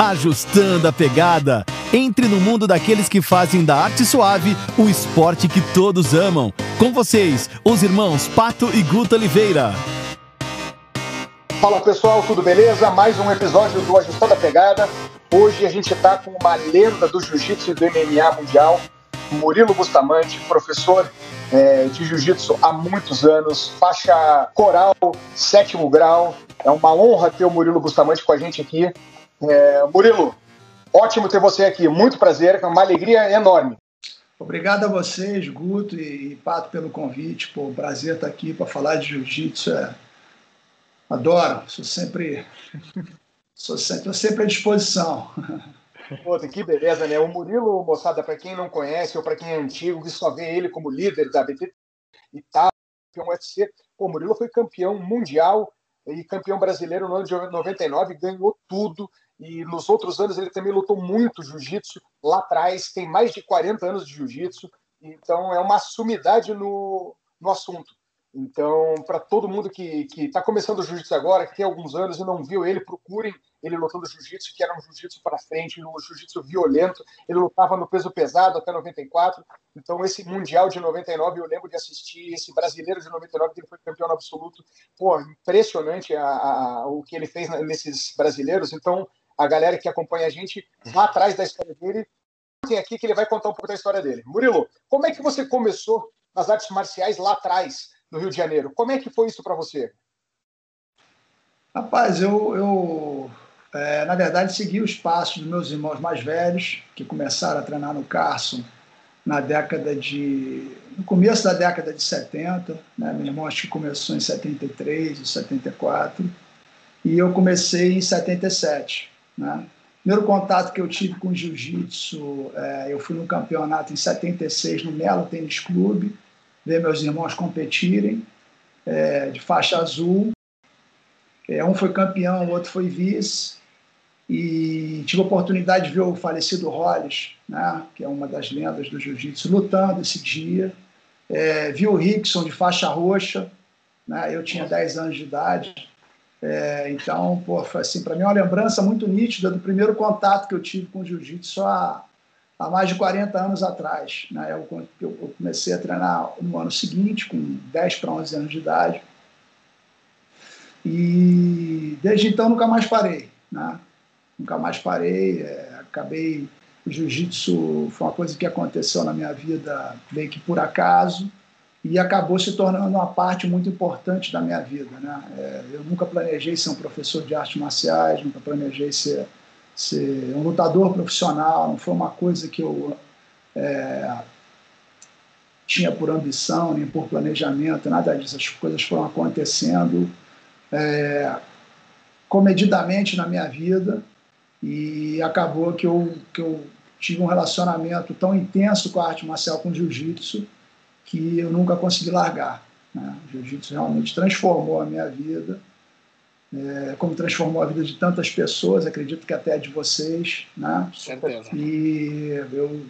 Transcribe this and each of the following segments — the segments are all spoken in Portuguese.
ajustando a pegada. Entre no mundo daqueles que fazem da arte suave o esporte que todos amam. Com vocês, os irmãos Pato e Guto Oliveira. Fala pessoal, tudo beleza? Mais um episódio do Ajustando a Pegada. Hoje a gente está com uma lenda do jiu-jitsu e do MMA mundial, Murilo Bustamante, professor é, de jiu-jitsu há muitos anos, faixa coral, sétimo grau. É uma honra ter o Murilo Bustamante com a gente aqui. É, Murilo, ótimo ter você aqui, muito prazer, é uma alegria enorme. Obrigado a vocês, Guto e, Pato, pelo convite. Pô, prazer estar aqui para falar de jiu-jitsu. É... Adoro, sou sempre, sou sempre, sempre à disposição. Pô, que beleza, né? O Murilo, moçada, para quem não conhece ou para quem é antigo, que só vê ele como líder da BT e tal, campeão UFC, o Murilo foi campeão mundial e campeão brasileiro no ano de 99, ganhou tudo. E nos outros anos ele também lutou muito jiu-jitsu. Lá atrás tem mais de 40 anos de jiu-jitsu. Então é uma sumidade no, no assunto. Então, para todo mundo que está começando o jiu-jitsu agora, que tem alguns anos e não viu ele, procurem ele lutando jiu-jitsu, que era um jiu-jitsu para frente, um jiu-jitsu violento. Ele lutava no peso pesado até 94. Então, esse Mundial de 99, eu lembro de assistir. Esse brasileiro de 99, que ele foi campeão absoluto. Pô, impressionante a, a, o que ele fez nesses brasileiros. Então, a galera que acompanha a gente, vá atrás da história dele. Tem aqui que ele vai contar um pouco da história dele. Murilo, como é que você começou nas artes marciais lá atrás, no Rio de Janeiro? Como é que foi isso para você? Rapaz, eu, eu é, na verdade, segui os passos dos meus irmãos mais velhos, que começaram a treinar no Carson na década de. no começo da década de 70. Né? Meu irmão acho que começou em 73, 74. E eu comecei em 77. Né? Primeiro contato que eu tive com jiu-jitsu, é, eu fui no campeonato em 76 no Melo Tênis Clube, ver meus irmãos competirem, é, de faixa azul. É, um foi campeão, o outro foi vice e tive a oportunidade de ver o falecido Hollis, né, que é uma das lendas do jiu-jitsu, lutando esse dia. É, vi o Rickson de faixa roxa, né, eu tinha 10 anos de idade. É, então, pô, foi assim, para mim é uma lembrança muito nítida do primeiro contato que eu tive com o jiu-jitsu há, há mais de 40 anos atrás. Né, eu, eu comecei a treinar no ano seguinte, com 10 para 11 anos de idade. E desde então nunca mais parei. Né? nunca mais parei. É, acabei. O jiu-jitsu foi uma coisa que aconteceu na minha vida meio que por acaso e acabou se tornando uma parte muito importante da minha vida. Né? É, eu nunca planejei ser um professor de artes marciais, nunca planejei ser, ser um lutador profissional, não foi uma coisa que eu é, tinha por ambição, nem por planejamento, nada disso. As coisas foram acontecendo é, comedidamente na minha vida e acabou que eu, que eu tive um relacionamento tão intenso com a arte marcial, com o jiu-jitsu, que eu nunca consegui largar. Né? O jiu-jitsu realmente transformou a minha vida, é, como transformou a vida de tantas pessoas, acredito que até de vocês. Né? Certeza. E eu,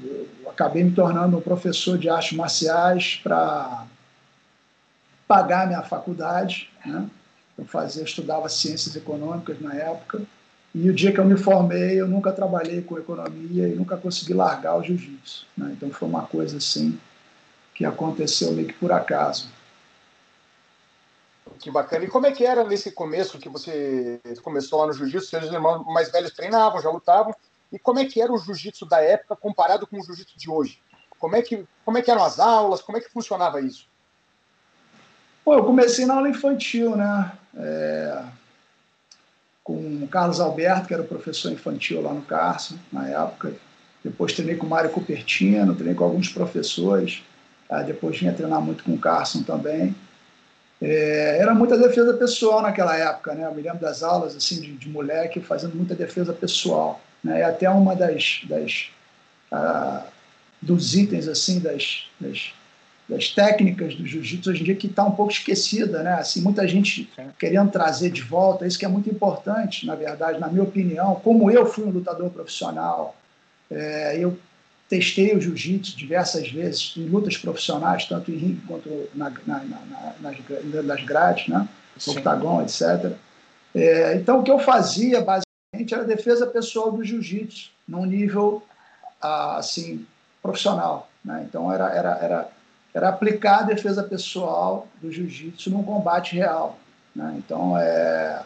eu acabei me tornando um professor de artes marciais para pagar minha faculdade. Né? Eu fazia, estudava ciências econômicas na época e o dia que eu me formei, eu nunca trabalhei com economia e nunca consegui largar o jiu-jitsu. Né? Então foi uma coisa assim que aconteceu meio que por acaso. Que bacana. E como é que era nesse começo que você começou lá no jiu-jitsu? Seus irmãos mais velhos treinavam, já lutavam. E como é que era o jiu-jitsu da época comparado com o jiu-jitsu de hoje? Como é, que, como é que eram as aulas? Como é que funcionava isso? Pô, eu comecei na aula infantil, né? É com o Carlos Alberto, que era professor infantil lá no Carson, na época. Depois treinei com o Mário Cupertino, treinei com alguns professores. Ah, depois vinha treinar muito com o Carson também. É, era muita defesa pessoal naquela época, né? Eu me lembro das aulas assim de, de moleque fazendo muita defesa pessoal, né? E até uma das, das ah, dos itens assim das, das das técnicas do jiu-jitsu hoje em dia que está um pouco esquecida, né? Assim, muita gente querendo trazer de volta, isso que é muito importante, na verdade, na minha opinião. Como eu fui um lutador profissional, é, eu testei o jiu-jitsu diversas vezes em lutas profissionais, tanto em ringue quanto na, na, na, nas, nas grades, né? octagon, etc. É, então, o que eu fazia, basicamente, era a defesa pessoal do jiu-jitsu, num nível assim profissional. Né? Então era, era, era, era aplicar a defesa pessoal do jiu-jitsu num combate real. Né? Então é,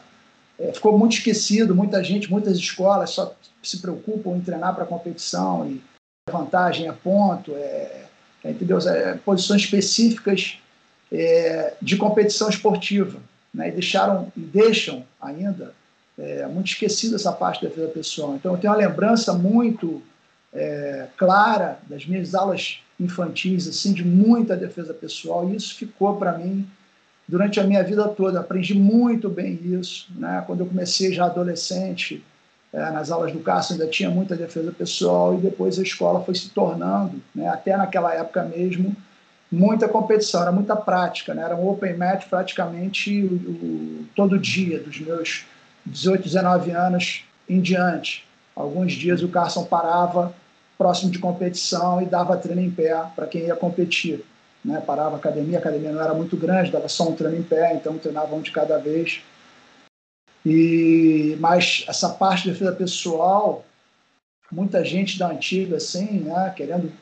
é, ficou muito esquecido, muita gente, muitas escolas só se preocupam em treinar para competição e vantagem é ponto, é, entendeu? É, posições específicas é, de competição esportiva. Né? E deixaram e deixam ainda é, muito esquecida essa parte da defesa pessoal. Então eu tenho uma lembrança muito é, clara das minhas aulas infantis, assim, de muita defesa pessoal, e isso ficou para mim durante a minha vida toda. Aprendi muito bem isso. Né? Quando eu comecei já adolescente, é, nas aulas do Cássio ainda tinha muita defesa pessoal, e depois a escola foi se tornando, né? até naquela época mesmo, muita competição, era muita prática. Né? Era um open match praticamente o, o, todo dia, dos meus 18, 19 anos em diante. Alguns dias o Carson parava próximo de competição e dava treino em pé para quem ia competir. Né? Parava a academia, a academia não era muito grande, dava só um treino em pé, então treinava um de cada vez. E mas essa parte de defesa pessoal, muita gente da antiga assim, né, querendo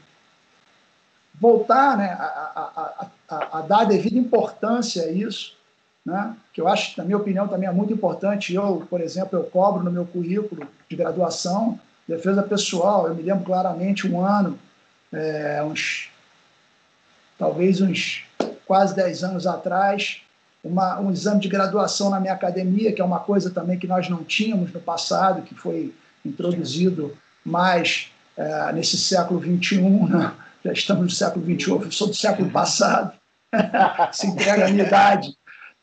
voltar, né, a, a, a, a dar a devida importância a isso, né, que eu acho, na minha opinião, também é muito importante. Eu, por exemplo, eu cobro no meu currículo de graduação defesa pessoal. Eu me lembro claramente um ano, é, uns talvez uns quase 10 anos atrás, uma, um exame de graduação na minha academia, que é uma coisa também que nós não tínhamos no passado, que foi introduzido mais é, nesse século XXI, né? já estamos no século XXI, eu sou do século passado, se entrega a minha idade.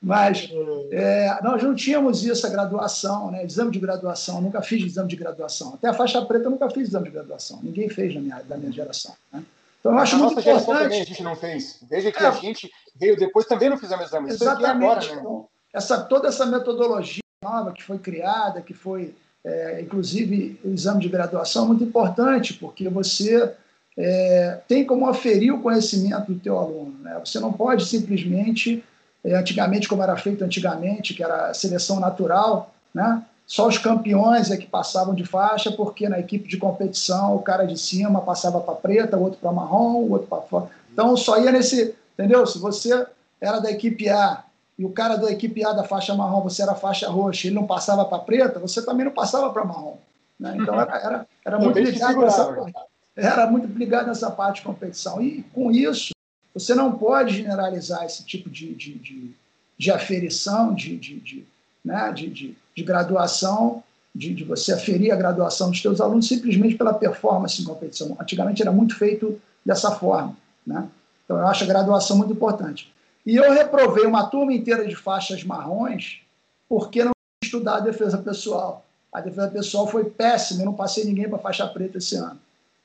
Mas é, nós não tínhamos isso, a graduação, né? exame de graduação. Eu nunca fiz exame de graduação. Até a faixa preta eu nunca fiz exame de graduação. Ninguém fez na minha, da minha geração. Né? Então eu acho a muito importante. também a gente não fez. Veja que é, a gente veio depois também não fizemos exame. Exatamente. Agora, né? então, essa, toda essa metodologia nova que foi criada, que foi, é, inclusive, o exame de graduação, é muito importante, porque você é, tem como aferir o conhecimento do teu aluno. Né? Você não pode simplesmente é, antigamente, como era feito antigamente, que era seleção natural, né? Só os campeões é que passavam de faixa, porque na equipe de competição o cara de cima passava para preta, o outro para marrom, o outro para fora. Então só ia nesse. Entendeu? Se você era da equipe A e o cara da equipe A da faixa marrom, você era faixa roxa, ele não passava para preta, você também não passava para marrom. Né? Então era, era, era muito ligado nessa parte. Era muito ligado nessa parte de competição. E com isso, você não pode generalizar esse tipo de, de, de, de aferição, de, de, de, né, de, de, de graduação, de, de você aferir a graduação dos seus alunos simplesmente pela performance em competição. Antigamente era muito feito dessa forma. Né? Então eu acho a graduação muito importante. E eu reprovei uma turma inteira de faixas marrons porque não estudar a defesa pessoal. A defesa pessoal foi péssima, eu não passei ninguém para faixa preta esse ano.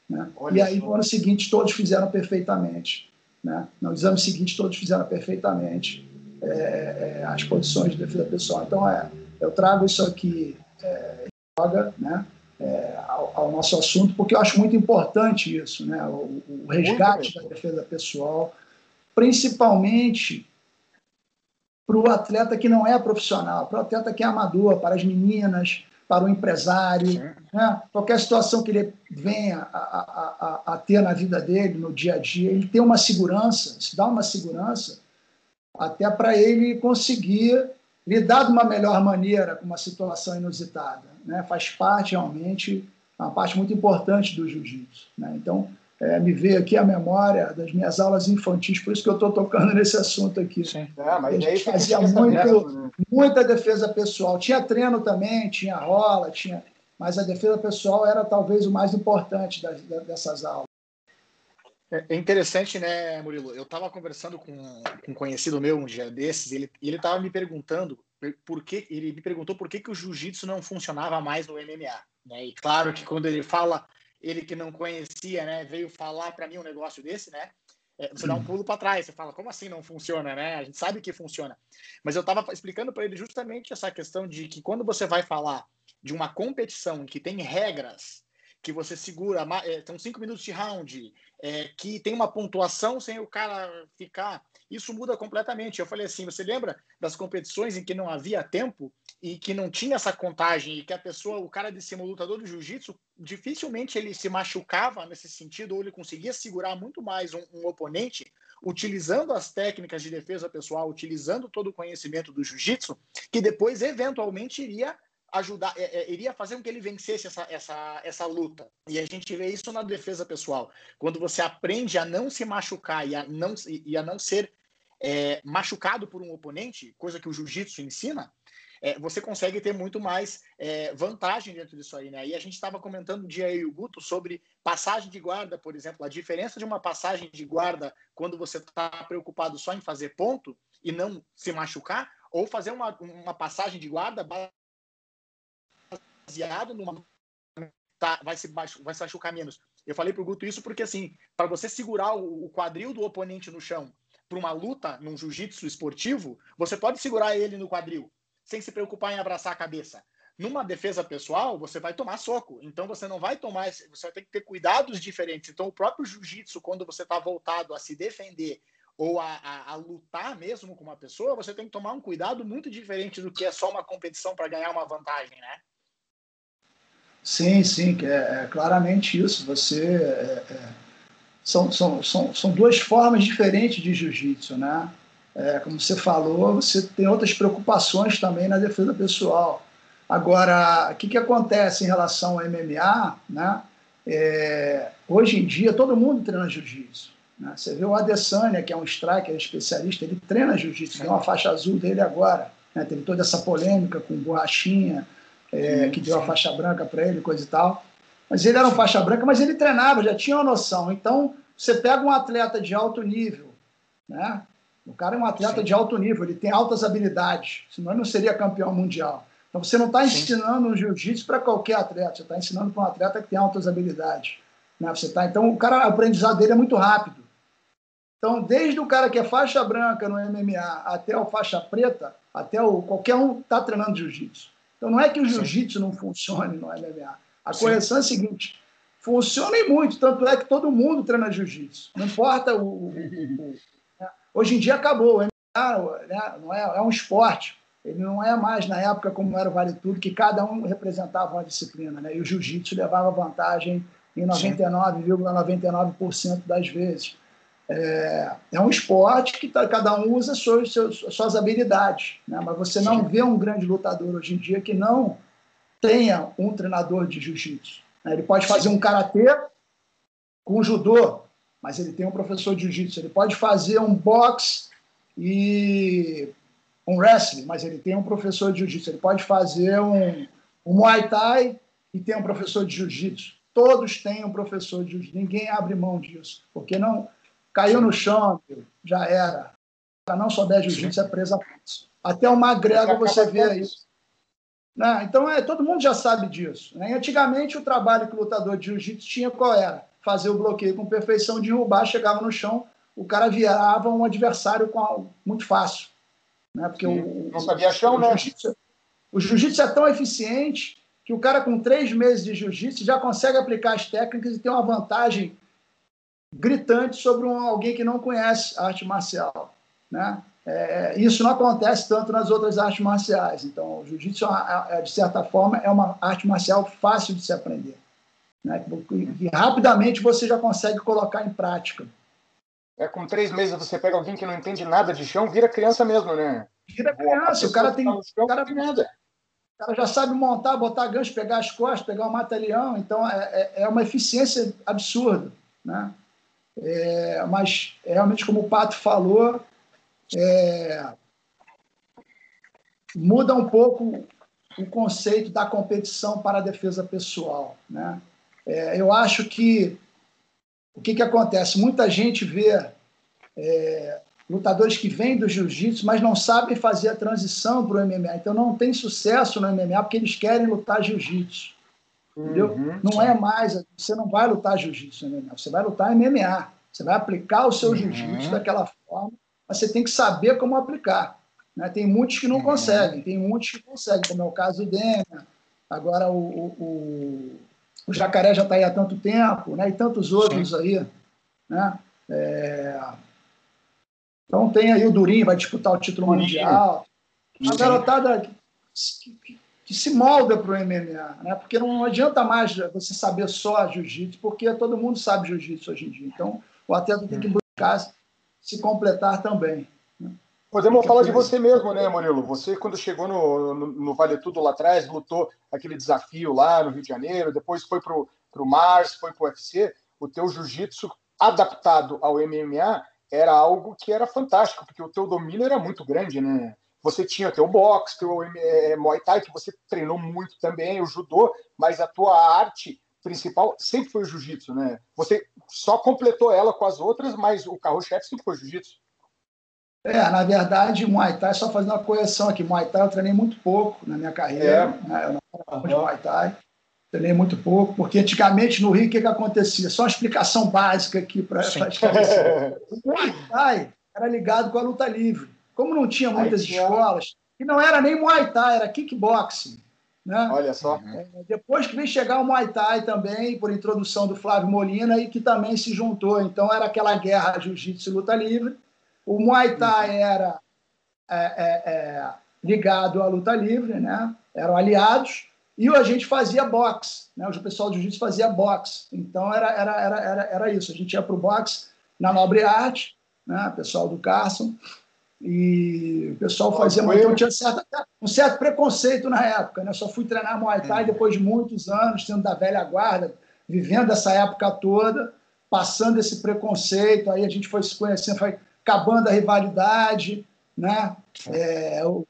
Né? E aí, no ano seguinte, todos fizeram perfeitamente. Né? No exame seguinte, todos fizeram perfeitamente é, é, as posições de defesa pessoal. Então, é, eu trago isso aqui é, né? É, ao, ao, nosso assunto, porque eu acho muito importante isso, né? o, o resgate da defesa pessoal, principalmente para o atleta que não é profissional, para o atleta que é amador, para as meninas, para o empresário, né? qualquer situação que ele venha a, a, a, a, ter na vida dele, no dia a dia, ele tem uma segurança, se dá uma segurança, até para ele conseguir lidar de uma melhor maneira com uma situação inusitada. Né? Faz parte realmente, uma parte muito importante do jiu-jitsu. Né? Então, é, me veio aqui a memória das minhas aulas infantis, por isso que eu estou tocando nesse assunto aqui. Sim. É, mas a gente fazia muito, né? muita defesa pessoal. Tinha treino também, tinha rola, tinha, mas a defesa pessoal era talvez o mais importante das, dessas aulas. É, é interessante, né, Murilo? Eu estava conversando com, com um conhecido meu um dia desses, e ele estava me perguntando por que ele me perguntou por que, que o jiu-jitsu não funcionava mais no MMA. Né? E claro que quando ele fala ele que não conhecia, né, veio falar para mim um negócio desse, né? É, você dá um pulo para trás, você fala, como assim não funciona, né? A gente sabe que funciona. Mas eu estava explicando para ele justamente essa questão de que quando você vai falar de uma competição que tem regras, que você segura, é, são cinco minutos de round, é, que tem uma pontuação sem o cara ficar isso muda completamente. Eu falei assim: você lembra das competições em que não havia tempo e que não tinha essa contagem e que a pessoa, o cara de cima, lutador do jiu-jitsu, dificilmente ele se machucava nesse sentido ou ele conseguia segurar muito mais um, um oponente utilizando as técnicas de defesa pessoal, utilizando todo o conhecimento do jiu-jitsu, que depois eventualmente iria ajudar, é, é, iria fazer com que ele vencesse essa, essa, essa luta. E a gente vê isso na defesa pessoal. Quando você aprende a não se machucar e a não, e a não ser é, machucado por um oponente, coisa que o jiu-jitsu ensina, é, você consegue ter muito mais é, vantagem dentro disso aí, né? E a gente estava comentando um dia aí, o Guto, sobre passagem de guarda, por exemplo, a diferença de uma passagem de guarda quando você está preocupado só em fazer ponto e não se machucar, ou fazer uma, uma passagem de guarda baseado numa. Tá, vai, se, vai se machucar menos. Eu falei pro Guto isso porque, assim, para você segurar o, quadril do oponente no chão para uma luta num jiu-jitsu esportivo, você pode segurar ele no quadril, sem se preocupar em abraçar a cabeça. Numa defesa pessoal, você vai tomar soco. Então você não vai tomar, você ter que ter cuidados diferentes. Então o próprio jiu-jitsu, quando você está voltado a se defender ou a, a, a, lutar mesmo com uma pessoa, você tem que tomar um cuidado muito diferente do que é só uma competição para ganhar uma vantagem, né? Sim, sim, é, é claramente isso. Você é, é, são, são, são, são duas formas diferentes de jiu-jitsu, né? É, como você falou, você tem outras preocupações também na defesa pessoal. Agora, o que, que acontece em relação ao MMA, né? É, hoje em dia, todo mundo treina jiu-jitsu. Né? Você vê o Adesanya, que é um striker especialista, ele treina jiu-jitsu, tem uma faixa azul dele agora. Né? Teve toda essa polêmica com borrachinha, é, que deu a faixa branca para ele, coisa e tal. Mas ele era um faixa branca, mas ele treinava, já tinha uma noção. Então, você pega um atleta de alto nível, né? O cara é um atleta Sim. de alto nível, ele tem altas habilidades, senão ele não seria campeão mundial. Então, você não está ensinando o jiu-jitsu para qualquer atleta, você está ensinando para um atleta que tem altas habilidades. Né? Você tá, então, o cara, o aprendizado dele é muito rápido. Então, desde o cara que é faixa branca no MMA até o faixa preta, até o qualquer um está treinando jiu-jitsu. Então não é que o jiu-jitsu não funcione no MMA. A Sim. correção é a seguinte: funciona e muito, tanto é que todo mundo treina jiu-jitsu. Não importa o, o, o, né? Hoje em dia acabou. O MMA né, não é, é um esporte. Ele não é mais na época como era o Vale Tudo, que cada um representava uma disciplina. Né? E o jiu-jitsu levava vantagem em 99,99% ,99 das vezes. É, é um esporte que tá, cada um usa suas, suas, suas habilidades, né? mas você não Sim. vê um grande lutador hoje em dia que não tenha um treinador de jiu-jitsu. Né? Ele pode fazer um karatê com judô, mas ele tem um professor de jiu-jitsu. Ele pode fazer um boxe e um wrestling, mas ele tem um professor de jiu-jitsu. Ele pode fazer um, um muay thai e tem um professor de jiu-jitsu. Todos têm um professor de jiu-jitsu. Ninguém abre mão disso, porque não Caiu no chão, já era. Para não souber jiu-jitsu, é presa fácil. Até o magrelo você vê isso. Né? Então, é, todo mundo já sabe disso. Né? Antigamente, o trabalho que o lutador de jiu-jitsu tinha qual era? Fazer o bloqueio com perfeição, derrubar, chegava no chão, o cara virava um adversário com, muito fácil. Né? Porque o, não sabia chão, o, né? O jiu-jitsu é tão eficiente que o cara com três meses de jiu-jitsu já consegue aplicar as técnicas e tem uma vantagem gritante sobre um, alguém que não conhece arte marcial. Né? É, isso não acontece tanto nas outras artes marciais. Então, o jiu-jitsu, é, é, de certa forma, é uma arte marcial fácil de se aprender. Né? E, e rapidamente você já consegue colocar em prática. É, com três meses você pega alguém que não entende nada de chão, vira criança mesmo, né? Vira criança, o cara tem. Tá chão, o cara, nada. o cara já sabe montar, botar gancho, pegar as costas, pegar o mata-leão, então é, é, é uma eficiência absurda. Né? É, mas realmente, como o Pato falou, é, muda um pouco o conceito da competição para a defesa pessoal. Né? É, eu acho que o que, que acontece? Muita gente vê é, lutadores que vêm do jiu-jitsu, mas não sabem fazer a transição para o MMA. Então não tem sucesso no MMA porque eles querem lutar jiu-jitsu. Entendeu? Uhum, não é mais, você não vai lutar jiu-jitsu MMA, você vai lutar MMA. Você vai aplicar o seu uhum. jiu-jitsu daquela forma, mas você tem que saber como aplicar. Né? Tem muitos que não uhum. conseguem, tem muitos que conseguem, como é o caso do Demian, agora o, o, o, Jacaré já está aí há tanto tempo, né? e tantos outros Sim. aí. Né? É... Então tem aí o Durinho, vai disputar o título Durinho. mundial. Uma garotada que, que, que se molda para o MMA, né? porque não adianta mais você saber só jiu-jitsu, porque todo mundo sabe jiu-jitsu hoje em dia. Então o atleta tem que buscar se completar também. Né? Podemos falar de você mesmo, né, Murilo? Você, quando chegou no, no, no, Vale Tudo lá atrás, lutou aquele desafio lá no Rio de Janeiro, depois foi para o Mars, foi para o UFC, o teu jiu-jitsu adaptado ao MMA era algo que era fantástico, porque o teu domínio era muito grande, né? Você tinha teu boxe, teu é, Muay Thai, que você treinou muito também, o judô, mas a tua arte principal sempre foi o jiu-jitsu, né? Você só completou ela com as outras, mas o carro-chefe sempre foi o jiu-jitsu. É, na verdade, Muay Thai, só fazendo uma correção aqui, Muay Thai eu treinei muito pouco na minha carreira, é. né? eu não era uhum. de Muay Thai, treinei muito pouco, porque antigamente no Rio o que, que acontecia? Só uma explicação básica aqui para esclarecer. o Muay Thai era ligado com a luta livre. Como não tinha muitas escolas, e não era nem Muay Thai, era kickboxing. Né? Olha só. É, depois que vem chegar o Muay Thai também, por introdução do Flávio Molina, e que também se juntou. Então era aquela guerra jiu-jitsu e luta livre. O Muay Thai era é, é, é, ligado à luta livre, né? eram aliados, e a gente fazia boxe. Né? O pessoal do jiu-jitsu fazia boxe. Então era, era, era, era, era isso. A gente ia para o boxe na Nobre Arte, né? o pessoal do Carson, e o pessoal fazia muito. Então tinha certa, um certo preconceito na época. Né? Só fui treinar Muay Thai é. depois de muitos anos, sendo da velha guarda, vivendo essa época toda, passando esse preconceito. Aí a gente foi se conhecendo, foi acabando a rivalidade. Né? É, o,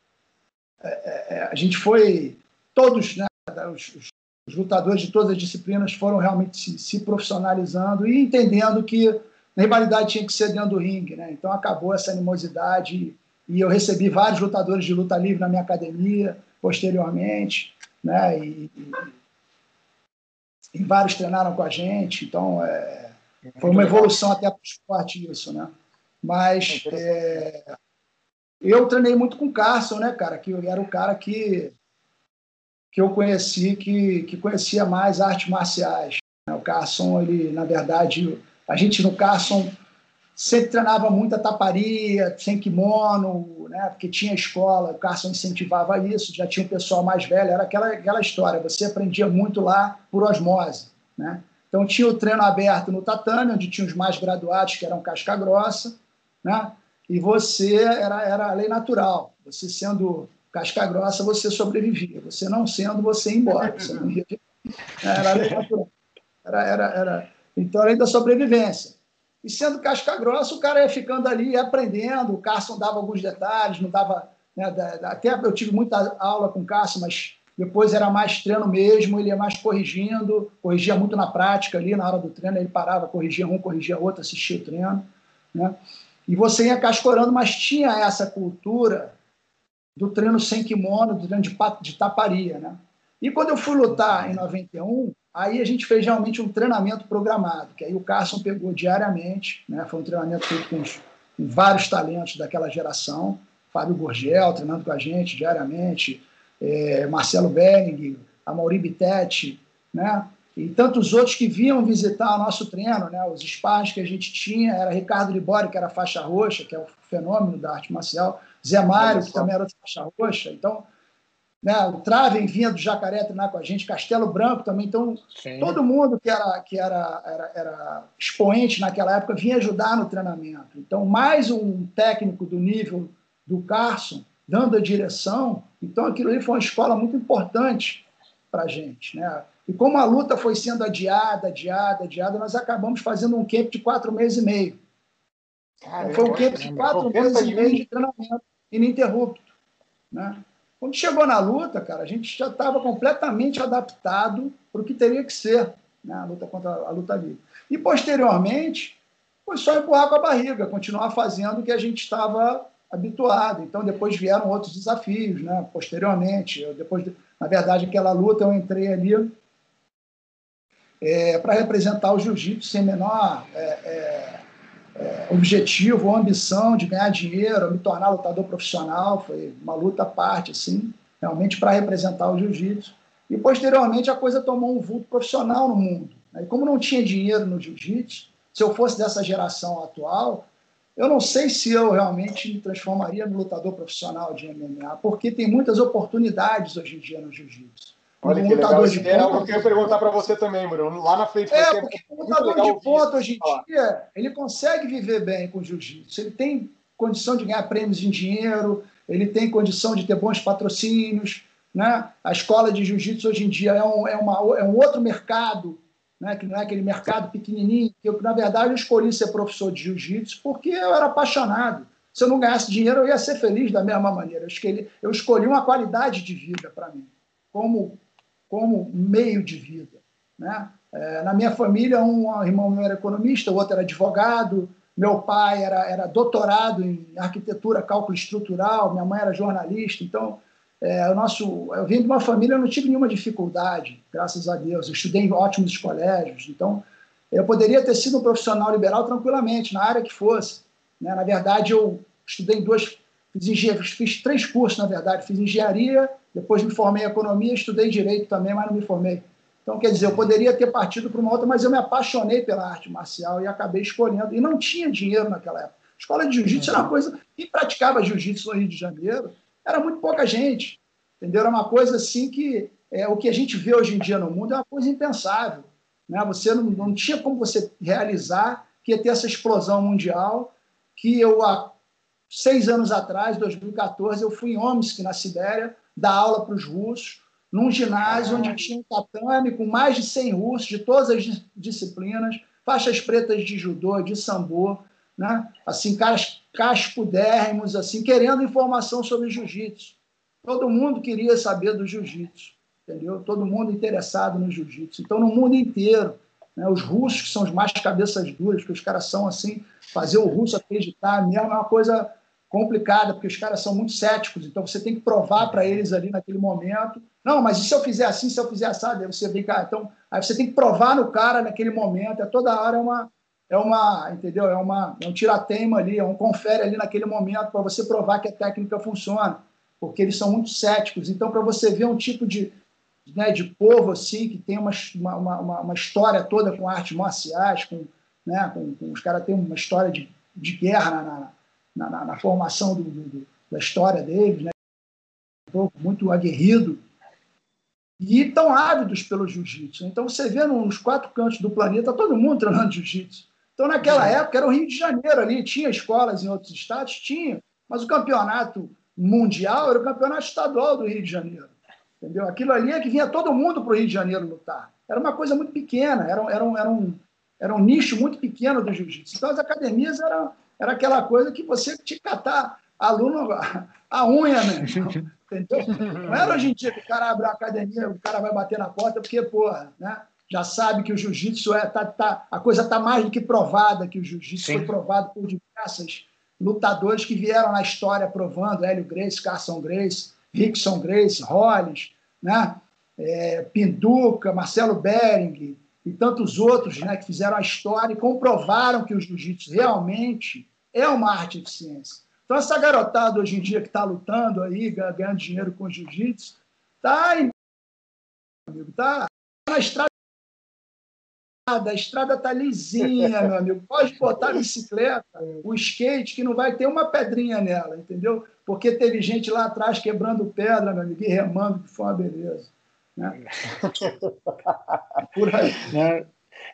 é, é, é a gente foi. Todos, né, os, os, lutadores de todas as disciplinas foram realmente se, se profissionalizando e entendendo que a rivalidade tinha que ser dentro do ringue, né? Então acabou essa animosidade e eu recebi vários lutadores de luta livre na minha academia posteriormente, né? E, e, vários treinaram com a gente, então é, foi uma evolução até para o esporte isso, né? Mas é, eu treinei muito com o Carson, né, cara? Que era o cara que que eu conheci, que, que conhecia mais artes marciais. O Carson, ele, na verdade, a gente no Carson sempre treinava muita taparia, sem kimono, né? porque tinha escola, o Carson incentivava isso, já tinha um pessoal mais velho, era aquela, aquela história, você aprendia muito lá por osmose. Né? Então tinha o treino aberto no tatame, onde tinha os mais graduados, que eram casca grossa, né? e você era, era a lei natural, você sendo casca grossa, você sobrevivia, você não sendo, você ia embora, você não ia... era a lei natural. Era, era, era, então, além da sobrevivência. E sendo casca grossa, o cara ia ficando ali, aprendendo. O Carson dava alguns detalhes, não dava. Né, até eu tive muita aula com o Carson, mas depois era mais treino mesmo, ele ia mais corrigindo, corrigia muito na prática ali, na hora do treino, ele parava, corrigia um, corrigia outro, assistia o treino. Né? E você ia cascorando, mas tinha essa cultura do treino sem kimono, do treino de, de taparia. Né? E quando eu fui lutar em 91, Aí a gente fez realmente um treinamento programado, que aí o Carson pegou diariamente, né? foi um treinamento feito com, os, com vários talentos daquela geração, Fábio Gurgel treinando com a gente diariamente, é, Marcelo Belling, Amaury Bittetti, né? e tantos outros que vinham visitar o nosso treino, né? os espaços que a gente tinha, era Ricardo Libori, que era faixa roxa, que é o fenômeno da arte marcial, Zé Mário, que também era faixa roxa, então né? O Traven vinha do Jacaré treinar com a gente, Castelo Branco também. Então, Sim. todo mundo que, era, que era, era, era, expoente naquela época vinha ajudar no treinamento. Então, mais um técnico do nível do Carson dando a direção. Então, aquilo ali foi uma escola muito importante para a gente. Né? E como a luta foi sendo adiada, adiada, adiada, nós acabamos fazendo um camp de quatro meses e meio. Caramba, foi um camp de quatro meses e meio de treinamento ininterrupto. Né? Quando chegou na luta, cara, a gente já estava completamente adaptado para o que teria que ser né, a luta contra a luta livre. E posteriormente, foi só empurrar com a barriga, continuar fazendo o que a gente estava habituado. Então, depois vieram outros desafios, né? Posteriormente, eu, depois, de, na verdade, aquela luta eu entrei ali é, para representar o jiu-jitsu sem menor é, é, objetivo ou ambição de ganhar dinheiro, me tornar lutador profissional, foi uma luta à parte, assim, realmente para representar o jiu-jitsu. E posteriormente a coisa tomou um vulto profissional no mundo. Né? E como não tinha dinheiro no jiu-jitsu, se eu fosse dessa geração atual, eu não sei se eu realmente me transformaria no lutador profissional de MMA, porque tem muitas oportunidades hoje em dia no jiu-jitsu. Olha um que lutador legal. de ponta, algo que eu ia perguntar para você também, Bruno. Lá na frente. É, porque o lutador de ponta hoje em dia, ele consegue viver bem com o jiu-jitsu. Ele tem condição de ganhar prêmios em dinheiro, ele tem condição de ter bons patrocínios. Né? A escola de jiu-jitsu hoje em dia é um, é, uma, é um outro mercado né, que não é aquele mercado pequenininho, que eu, na verdade, eu escolhi ser professor de jiu-jitsu porque eu era apaixonado. Se eu não ganhasse dinheiro, eu ia ser feliz da mesma maneira. Eu escolhi, eu escolhi uma qualidade de vida para mim, como, como meio de vida. Né? É, na minha família, um irmão meu era economista, o outro era advogado, meu pai era, era doutorado em arquitetura, cálculo estrutural, minha mãe era jornalista, então é, o nosso, eu vim de uma família, eu não tive nenhuma dificuldade, graças a Deus. Eu estudei em ótimos colégios, então eu poderia ter sido um profissional liberal tranquilamente, na área que fosse. Né? Na verdade, eu estudei em duas, fiz, fiz três cursos, na verdade. Fiz engenharia, depois me formei em economia, estudei direito também, mas não me formei. Então, quer dizer, eu poderia ter partido para uma outra, mas eu me apaixonei pela arte marcial e acabei escolhendo. E não tinha dinheiro naquela época. Escola de jiu-jitsu era uma coisa. Quem praticava jiu-jitsu no Rio de Janeiro era muito pouca gente. Entendeu? Era uma coisa assim que é, o que a gente vê hoje em dia no mundo é uma coisa impensável. Né? Você não, não tinha como você realizar que ia ter essa explosão mundial que eu, há seis anos atrás, 2014, eu fui em Omsk, na Sibéria, dar aula para os russos, num ginásio onde tinha um tatame com mais de 100 russos de todas as disciplinas, faixas pretas de judô, de sambo, né? assim, caras caspudérrimos, assim, querendo informação sobre jiu-jitsu. Todo mundo queria saber do jiu-jitsu, entendeu? Todo mundo interessado no jiu-jitsu. Então, no mundo inteiro, né, os russos, que são os mais cabeças duras, porque os caras são assim, fazer o russo acreditar mesmo é uma coisa complicada, porque os caras são muito céticos. Então, você tem que provar para eles ali naquele momento. Não, mas e se eu fizer assim, se eu fizer assado? Aí você vem cá. Então, aí você tem que provar no cara naquele momento. É toda hora uma, é uma, entendeu? É uma, é um tirateima ali, é um confere ali naquele momento para você provar que a técnica funciona porque eles são muito céticos. Então, para você ver um tipo de, né, de povo assim, que tem uma, uma, uma, uma história toda com artes marciais, com, né, com, com os caras têm uma história de, de guerra na, na, na, na formação do, do, da história deles, né, um povo muito aguerrido, e estão ávidos pelo jiu-jitsu. Então, você vê nos quatro cantos do planeta todo mundo treinando jiu-jitsu. Então, naquela época, era o Rio de Janeiro ali, tinha escolas em outros estados? Tinha, mas o campeonato mundial era o campeonato estadual do Rio de Janeiro. Entendeu? Aquilo ali é que vinha todo mundo para o Rio de Janeiro lutar. Era uma coisa muito pequena, era, era, um, era, um, era um nicho muito pequeno do jiu-jitsu. Então, as academias eram era aquela coisa que você tinha que catar aluno a unha mesmo. Entendeu? Não era hoje em dia que o cara abre a academia, o cara vai bater na porta, porque, porra, né? já sabe que o jiu-jitsu é, tá, tá, a coisa está mais do que provada, que o jiu-jitsu foi provado por diversas lutadores que vieram na história provando, Hélio Grace, Carson Grace, Rickson Grace, Hollis, né? É, Pinduca, Marcelo Bering e tantos outros né, que fizeram a história e comprovaram que o jiu-jitsu realmente é uma arte de ciência. Então, essa garotada hoje em dia que está lutando aí, ganhando dinheiro com jiu-jitsu, está tá na estrada a estrada tá lisinha, meu amigo. Pode botar a bicicleta, o skate, que não vai ter uma pedrinha nela, entendeu? Porque teve gente lá atrás quebrando pedra, meu amigo, e remando, que foi uma beleza. Né? Por aí. Né?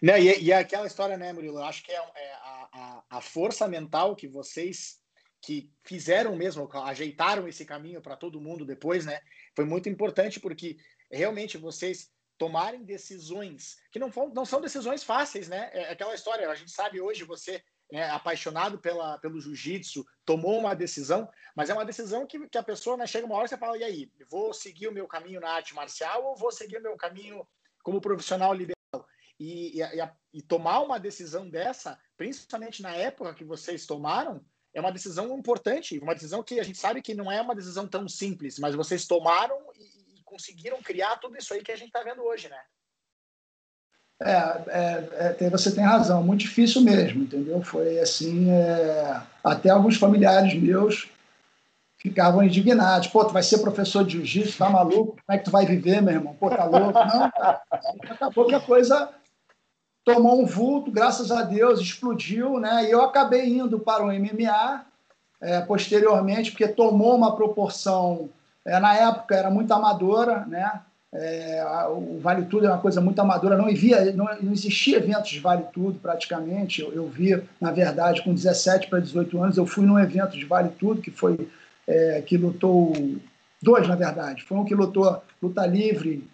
Não, e, e, aquela história, né, Murilo? Eu acho que é, é a, a, a, força mental que vocês que fizeram mesmo, ajeitaram esse caminho para todo mundo depois, né? Foi muito importante porque realmente vocês tomarem decisões que não, não são decisões fáceis, né? É aquela história, a gente sabe hoje você é apaixonado pela, pelo jiu-jitsu, tomou uma decisão, mas é uma decisão que, que a pessoa né, chega uma hora e você fala, e aí, vou seguir o meu caminho na arte marcial ou vou seguir o meu caminho como profissional liberal? E, e, e, e tomar uma decisão dessa, principalmente na época que vocês tomaram, é uma decisão importante, uma decisão que a gente sabe que não é uma decisão tão simples, mas vocês tomaram e, conseguiram criar tudo isso aí que a gente está vendo hoje, né? É, é, é, você tem razão, muito difícil mesmo, entendeu? Foi assim, é, até alguns familiares meus ficavam indignados. Pô, tu vai ser professor de jiu-jitsu, tá maluco? Como é que tu vai viver, meu irmão? Pô, tá louco? Não, cara. Acabou que a coisa tomou um vulto, graças a Deus, explodiu, né? E eu acabei indo para o MMA é, posteriormente, porque tomou uma proporção, é, na época era muito amadora, né? É, o Vale Tudo é uma coisa muito amadora, não, havia, não, não existia eventos de Vale Tudo praticamente. Eu, eu vi, na verdade, com 17 para 18 anos, eu fui num evento de Vale Tudo que foi é, que lutou dois, na verdade. Foi um que lutou luta livre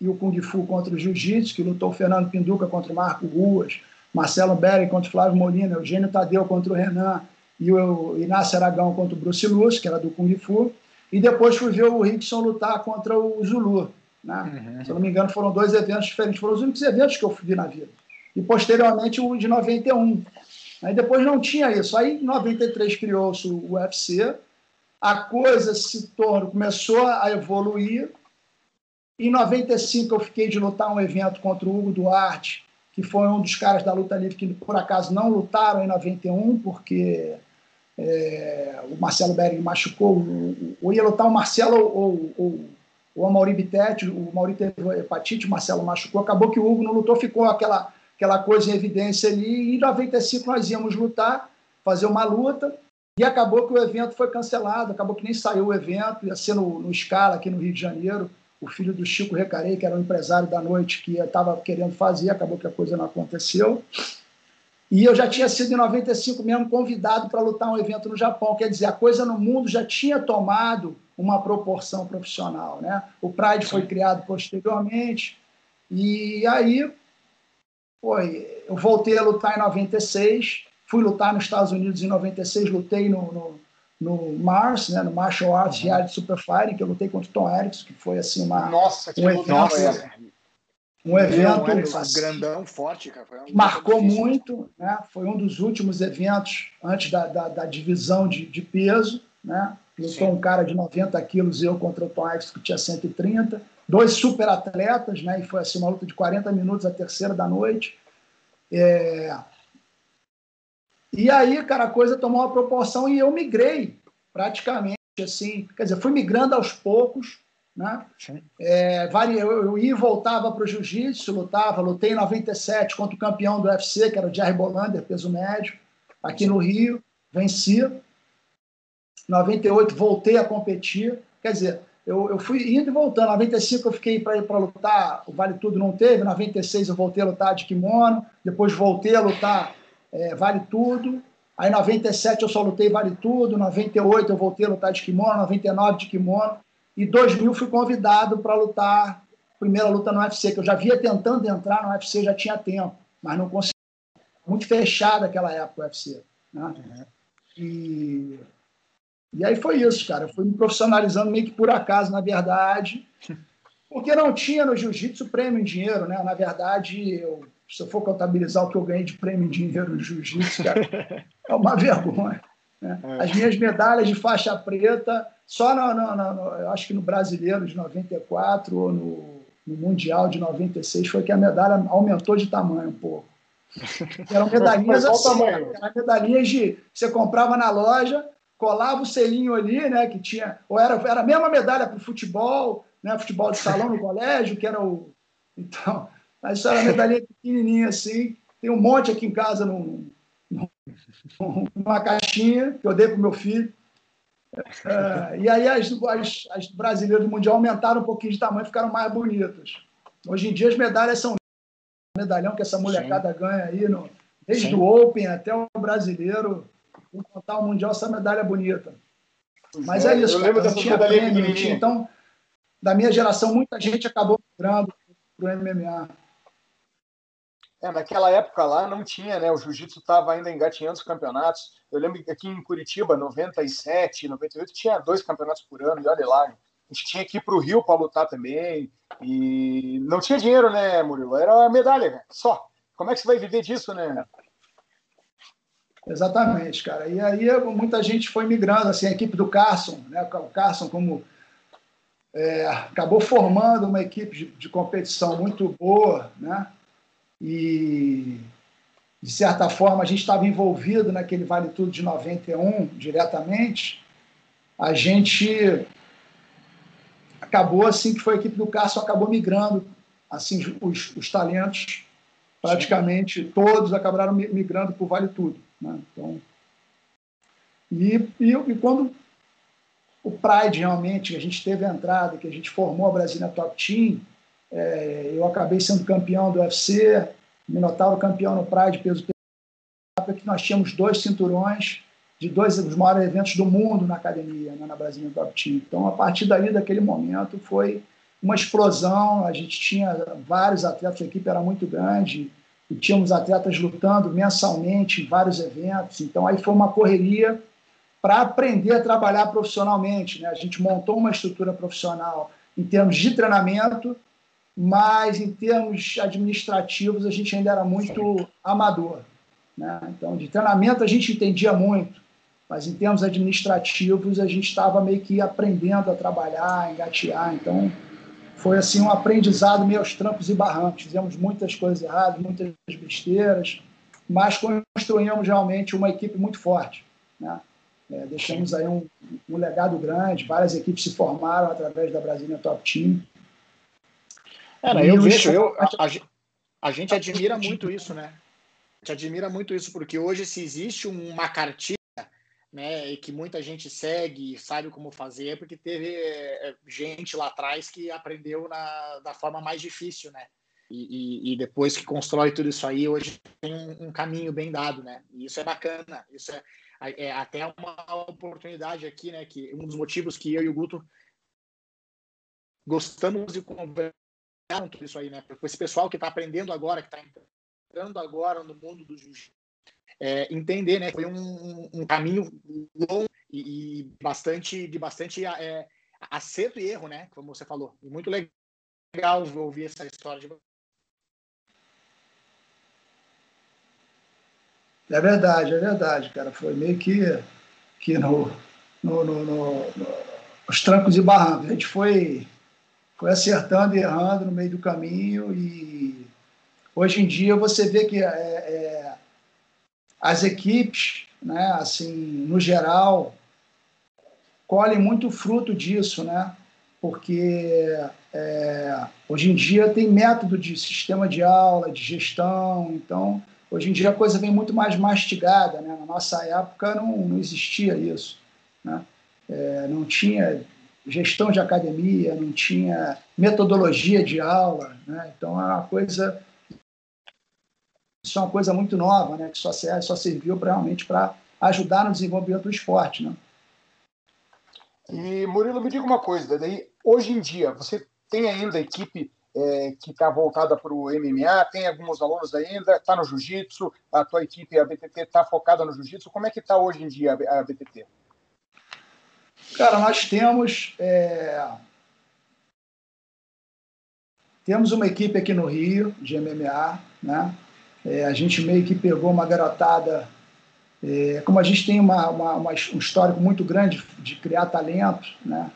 e o Kung Fu contra o Jiu-Jitsu, que lutou Fernando Pinduca contra o Marco Ruas, Marcelo Berry contra o Flávio Molina, Eugênio Tadeu contra o Renan e o Inácio Aragão contra o Bruce Luz, que era do Kung Fu. E depois fui ver o Rickson lutar contra o Zulu. Né? Uhum. Se eu não me engano, foram dois eventos diferentes. Foram os únicos eventos que eu vi na vida. E posteriormente o de 91. Aí depois não tinha isso. Aí em 93 criou-se o UFC. A coisa se tornou, começou a evoluir. Em 95 eu fiquei de lutar um evento contra o Hugo Duarte, que foi um dos caras da luta livre que por acaso não lutaram em 91, porque é, o Marcelo Bering machucou. Ou ia lutar o Marcelo ou, ou o Amaury Bittetti, o Mauri teve hepatite, o Marcelo machucou, acabou que o Hugo não lutou, ficou aquela, aquela coisa em evidência ali, e em 95 nós íamos lutar, fazer uma luta, e acabou que o evento foi cancelado, acabou que nem saiu o evento, ia ser no, no Scala, aqui no Rio de Janeiro, o filho do Chico Recarei, que era o empresário da noite, que estava querendo fazer, acabou que a coisa não aconteceu. E eu já tinha sido em 95 mesmo convidado para lutar um evento no Japão, quer dizer, a coisa no mundo já tinha tomado uma proporção profissional. Né? O Pride foi criado posteriormente, e aí foi, eu voltei a lutar em 96, fui lutar nos Estados Unidos em 96, lutei no, no, no Mars, né, no Martial Arts uhum. Reality Super Fighting, que eu lutei contra o Tom Erickson, que foi assim uma Nossa, que um evento, nossa. um evento um grandão, forte, cara. Um marcou muito, né? Foi um dos últimos eventos antes da, da, da divisão de, de peso, né? Lutou um cara de 90 quilos, eu contra o Tom que tinha 130. Dois super atletas, né? E foi assim, uma luta de 40 minutos, a terceira da noite. É... E aí, cara, a coisa tomou uma proporção e eu migrei praticamente assim. Quer dizer, fui migrando aos poucos, né? É, eu, eu ia e voltava para o jiu-jitsu, lutava, lutei em 97 contra o campeão do UFC, que era o Jerry Bolander, peso médio, aqui no Rio, venci. 98 voltei a competir. Quer dizer, eu, eu fui indo e voltando. 95 eu fiquei para ir para lutar, o Vale Tudo não teve. 96 eu voltei a lutar de kimono. Depois voltei a lutar é, Vale Tudo. Aí 97 eu só lutei Vale Tudo. 98 eu voltei a lutar de kimono. 99 de kimono. E 2000 fui convidado para lutar primeira luta no UFC, que eu já via tentando entrar no UFC já tinha tempo, mas não consegui. Muito fechada aquela época o UFC. Né? Uhum. E e aí foi isso, cara. Eu fui me profissionalizando meio que por acaso, na verdade, porque não tinha no jiu-jitsu prêmio em dinheiro, né? Na verdade, eu, se eu for contabilizar o que eu ganhei de prêmio em dinheiro no jiu-jitsu, cara, é uma vergonha. Né? É. As minhas medalhas de faixa preta, só no, no, no, eu acho que no brasileiro de 94 ou no, no Mundial de 96 foi que a medalha aumentou de tamanho um pouco. Eram medalhinhas assim, eram medalhinhas de você comprava na loja, colava o selinho ali, né, que tinha, ou era, era a mesma medalha para o futebol, né, futebol de salão no colégio, que era o. Então, mas isso era uma medalhinha pequenininha assim. Tem um monte aqui em casa num, numa caixinha que eu dei para o meu filho. É, e aí as, as, as, brasileiras do Mundial aumentaram um pouquinho de tamanho, ficaram mais bonitas. Hoje em dia as medalhas são medalhão que essa molecada Sim. ganha aí, no, desde Sim. o Open até o brasileiro vou contar o Mundial essa medalha bonita. Mas é, é isso, eu cara, não tinha prêmio, não tinha, então, da minha geração, muita gente acabou migrando para o MMA. É, naquela época lá não tinha, né? O jiu-jitsu estava ainda engatinhando os campeonatos. Eu lembro que aqui em Curitiba, 97, 98, tinha dois campeonatos por ano, e olha lá. A gente tinha que ir para o Rio para lutar também. E não tinha dinheiro, né, Murilo? Era a medalha, só. Como é que você vai viver disso, né? Exatamente, cara. E aí muita gente foi migrando, assim, a equipe do Carson, né? O Carson como é, acabou formando uma equipe de, de, competição muito boa, né? E de certa forma a gente estava envolvido naquele Vale Tudo de 91 diretamente. A gente acabou assim que foi a equipe do Carson acabou migrando assim os, os talentos praticamente todos acabaram migrando para o Vale Tudo. Né? Então, e, e, e, quando o Pride realmente, a gente teve a entrada, que a gente formou a Brasília Top Team, é, eu acabei sendo campeão do UFC, Minotauro campeão no Pride peso que nós tínhamos dois cinturões de dois dos maiores eventos do mundo na academia, né, na Brasília Top Team. Então, a partir dali, daquele momento, foi uma explosão. A gente tinha vários atletas, a equipe era muito grande, e tínhamos atletas lutando mensalmente em vários eventos. Então, aí foi uma correria para aprender a trabalhar profissionalmente. Né? A gente montou uma estrutura profissional em termos de treinamento, mas em termos administrativos a gente ainda era muito amador. Né? Então, de treinamento a gente entendia muito, mas em termos administrativos a gente estava meio que aprendendo a trabalhar, engatear. Então, foi assim um aprendizado meio aos trancos e barrancos. Fizemos muitas coisas erradas, muitas besteiras, mas construímos realmente uma equipe muito forte. Né? É, deixamos aí um, um, legado grande, várias equipes se formaram através da Brasília Top Team. É, eu vejo, eu, a, a, a gente admira muito isso, né? A gente admira muito isso, porque hoje se existe uma cartilha né, e que muita gente segue sabe como fazer, é porque teve é, gente lá atrás que aprendeu na, da forma mais difícil, né? E, e, e, depois que constrói tudo isso aí, hoje tem um, um, caminho bem dado, né? E isso é bacana, isso é, é até uma oportunidade aqui, né? Que um dos motivos que eu e o Guto gostamos de conversar tudo isso aí, né? Porque esse pessoal que está aprendendo agora, que está entrando agora no mundo do jiu-jitsu, é, entender, né? Foi um, um caminho longo e, e, bastante de bastante é, acerto e erro, né? Como você falou. Muito legal ouvir essa história de É verdade, é verdade, cara. Foi meio que, que no, no, no, no, nos trancos e barrancos. A gente foi, foi acertando e errando no meio do caminho e hoje em dia você vê que é, é, as equipes, né, assim, no geral, colhem muito fruto disso, né? Porque é, hoje em dia tem método de sistema de aula, de gestão, então hoje em dia a coisa vem muito mais mastigada, né? Na nossa época não, não existia isso, né? É, não tinha gestão de academia, não tinha metodologia de aula, né? Então é uma coisa isso é uma coisa muito nova, né, que só, só serviu pra, realmente para ajudar no desenvolvimento do esporte. Né? E, Murilo, me diga uma coisa, daí, hoje em dia, você tem ainda equipe é, que está voltada para o MMA, tem alguns alunos ainda, está no jiu-jitsu, a tua equipe, a BTT, está focada no jiu-jitsu, como é que está hoje em dia a BTT? Cara, nós temos é... temos uma equipe aqui no Rio de MMA, né? É, a gente meio que pegou uma garotada. É, como a gente tem uma, uma, uma, um histórico muito grande de criar talento, né?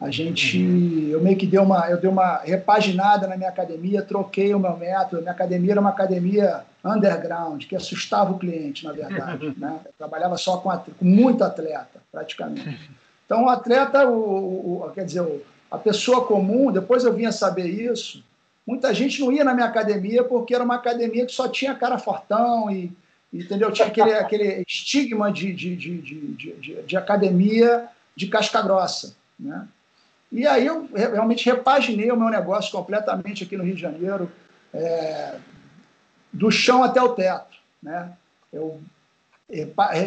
A gente, uhum. eu meio que dei uma, eu dei uma repaginada na minha academia, troquei o meu método. Minha academia era uma academia underground, que assustava o cliente, na verdade. né? Eu trabalhava só com, com muito atleta, praticamente. Então, o atleta, o, o, quer dizer, a pessoa comum, depois eu vinha saber isso, muita gente não ia na minha academia porque era uma academia que só tinha cara fortão e entendeu tinha aquele, aquele estigma de, de, de, de, de academia de casca grossa né? e aí eu realmente repaginei o meu negócio completamente aqui no Rio de Janeiro é, do chão até o teto né? eu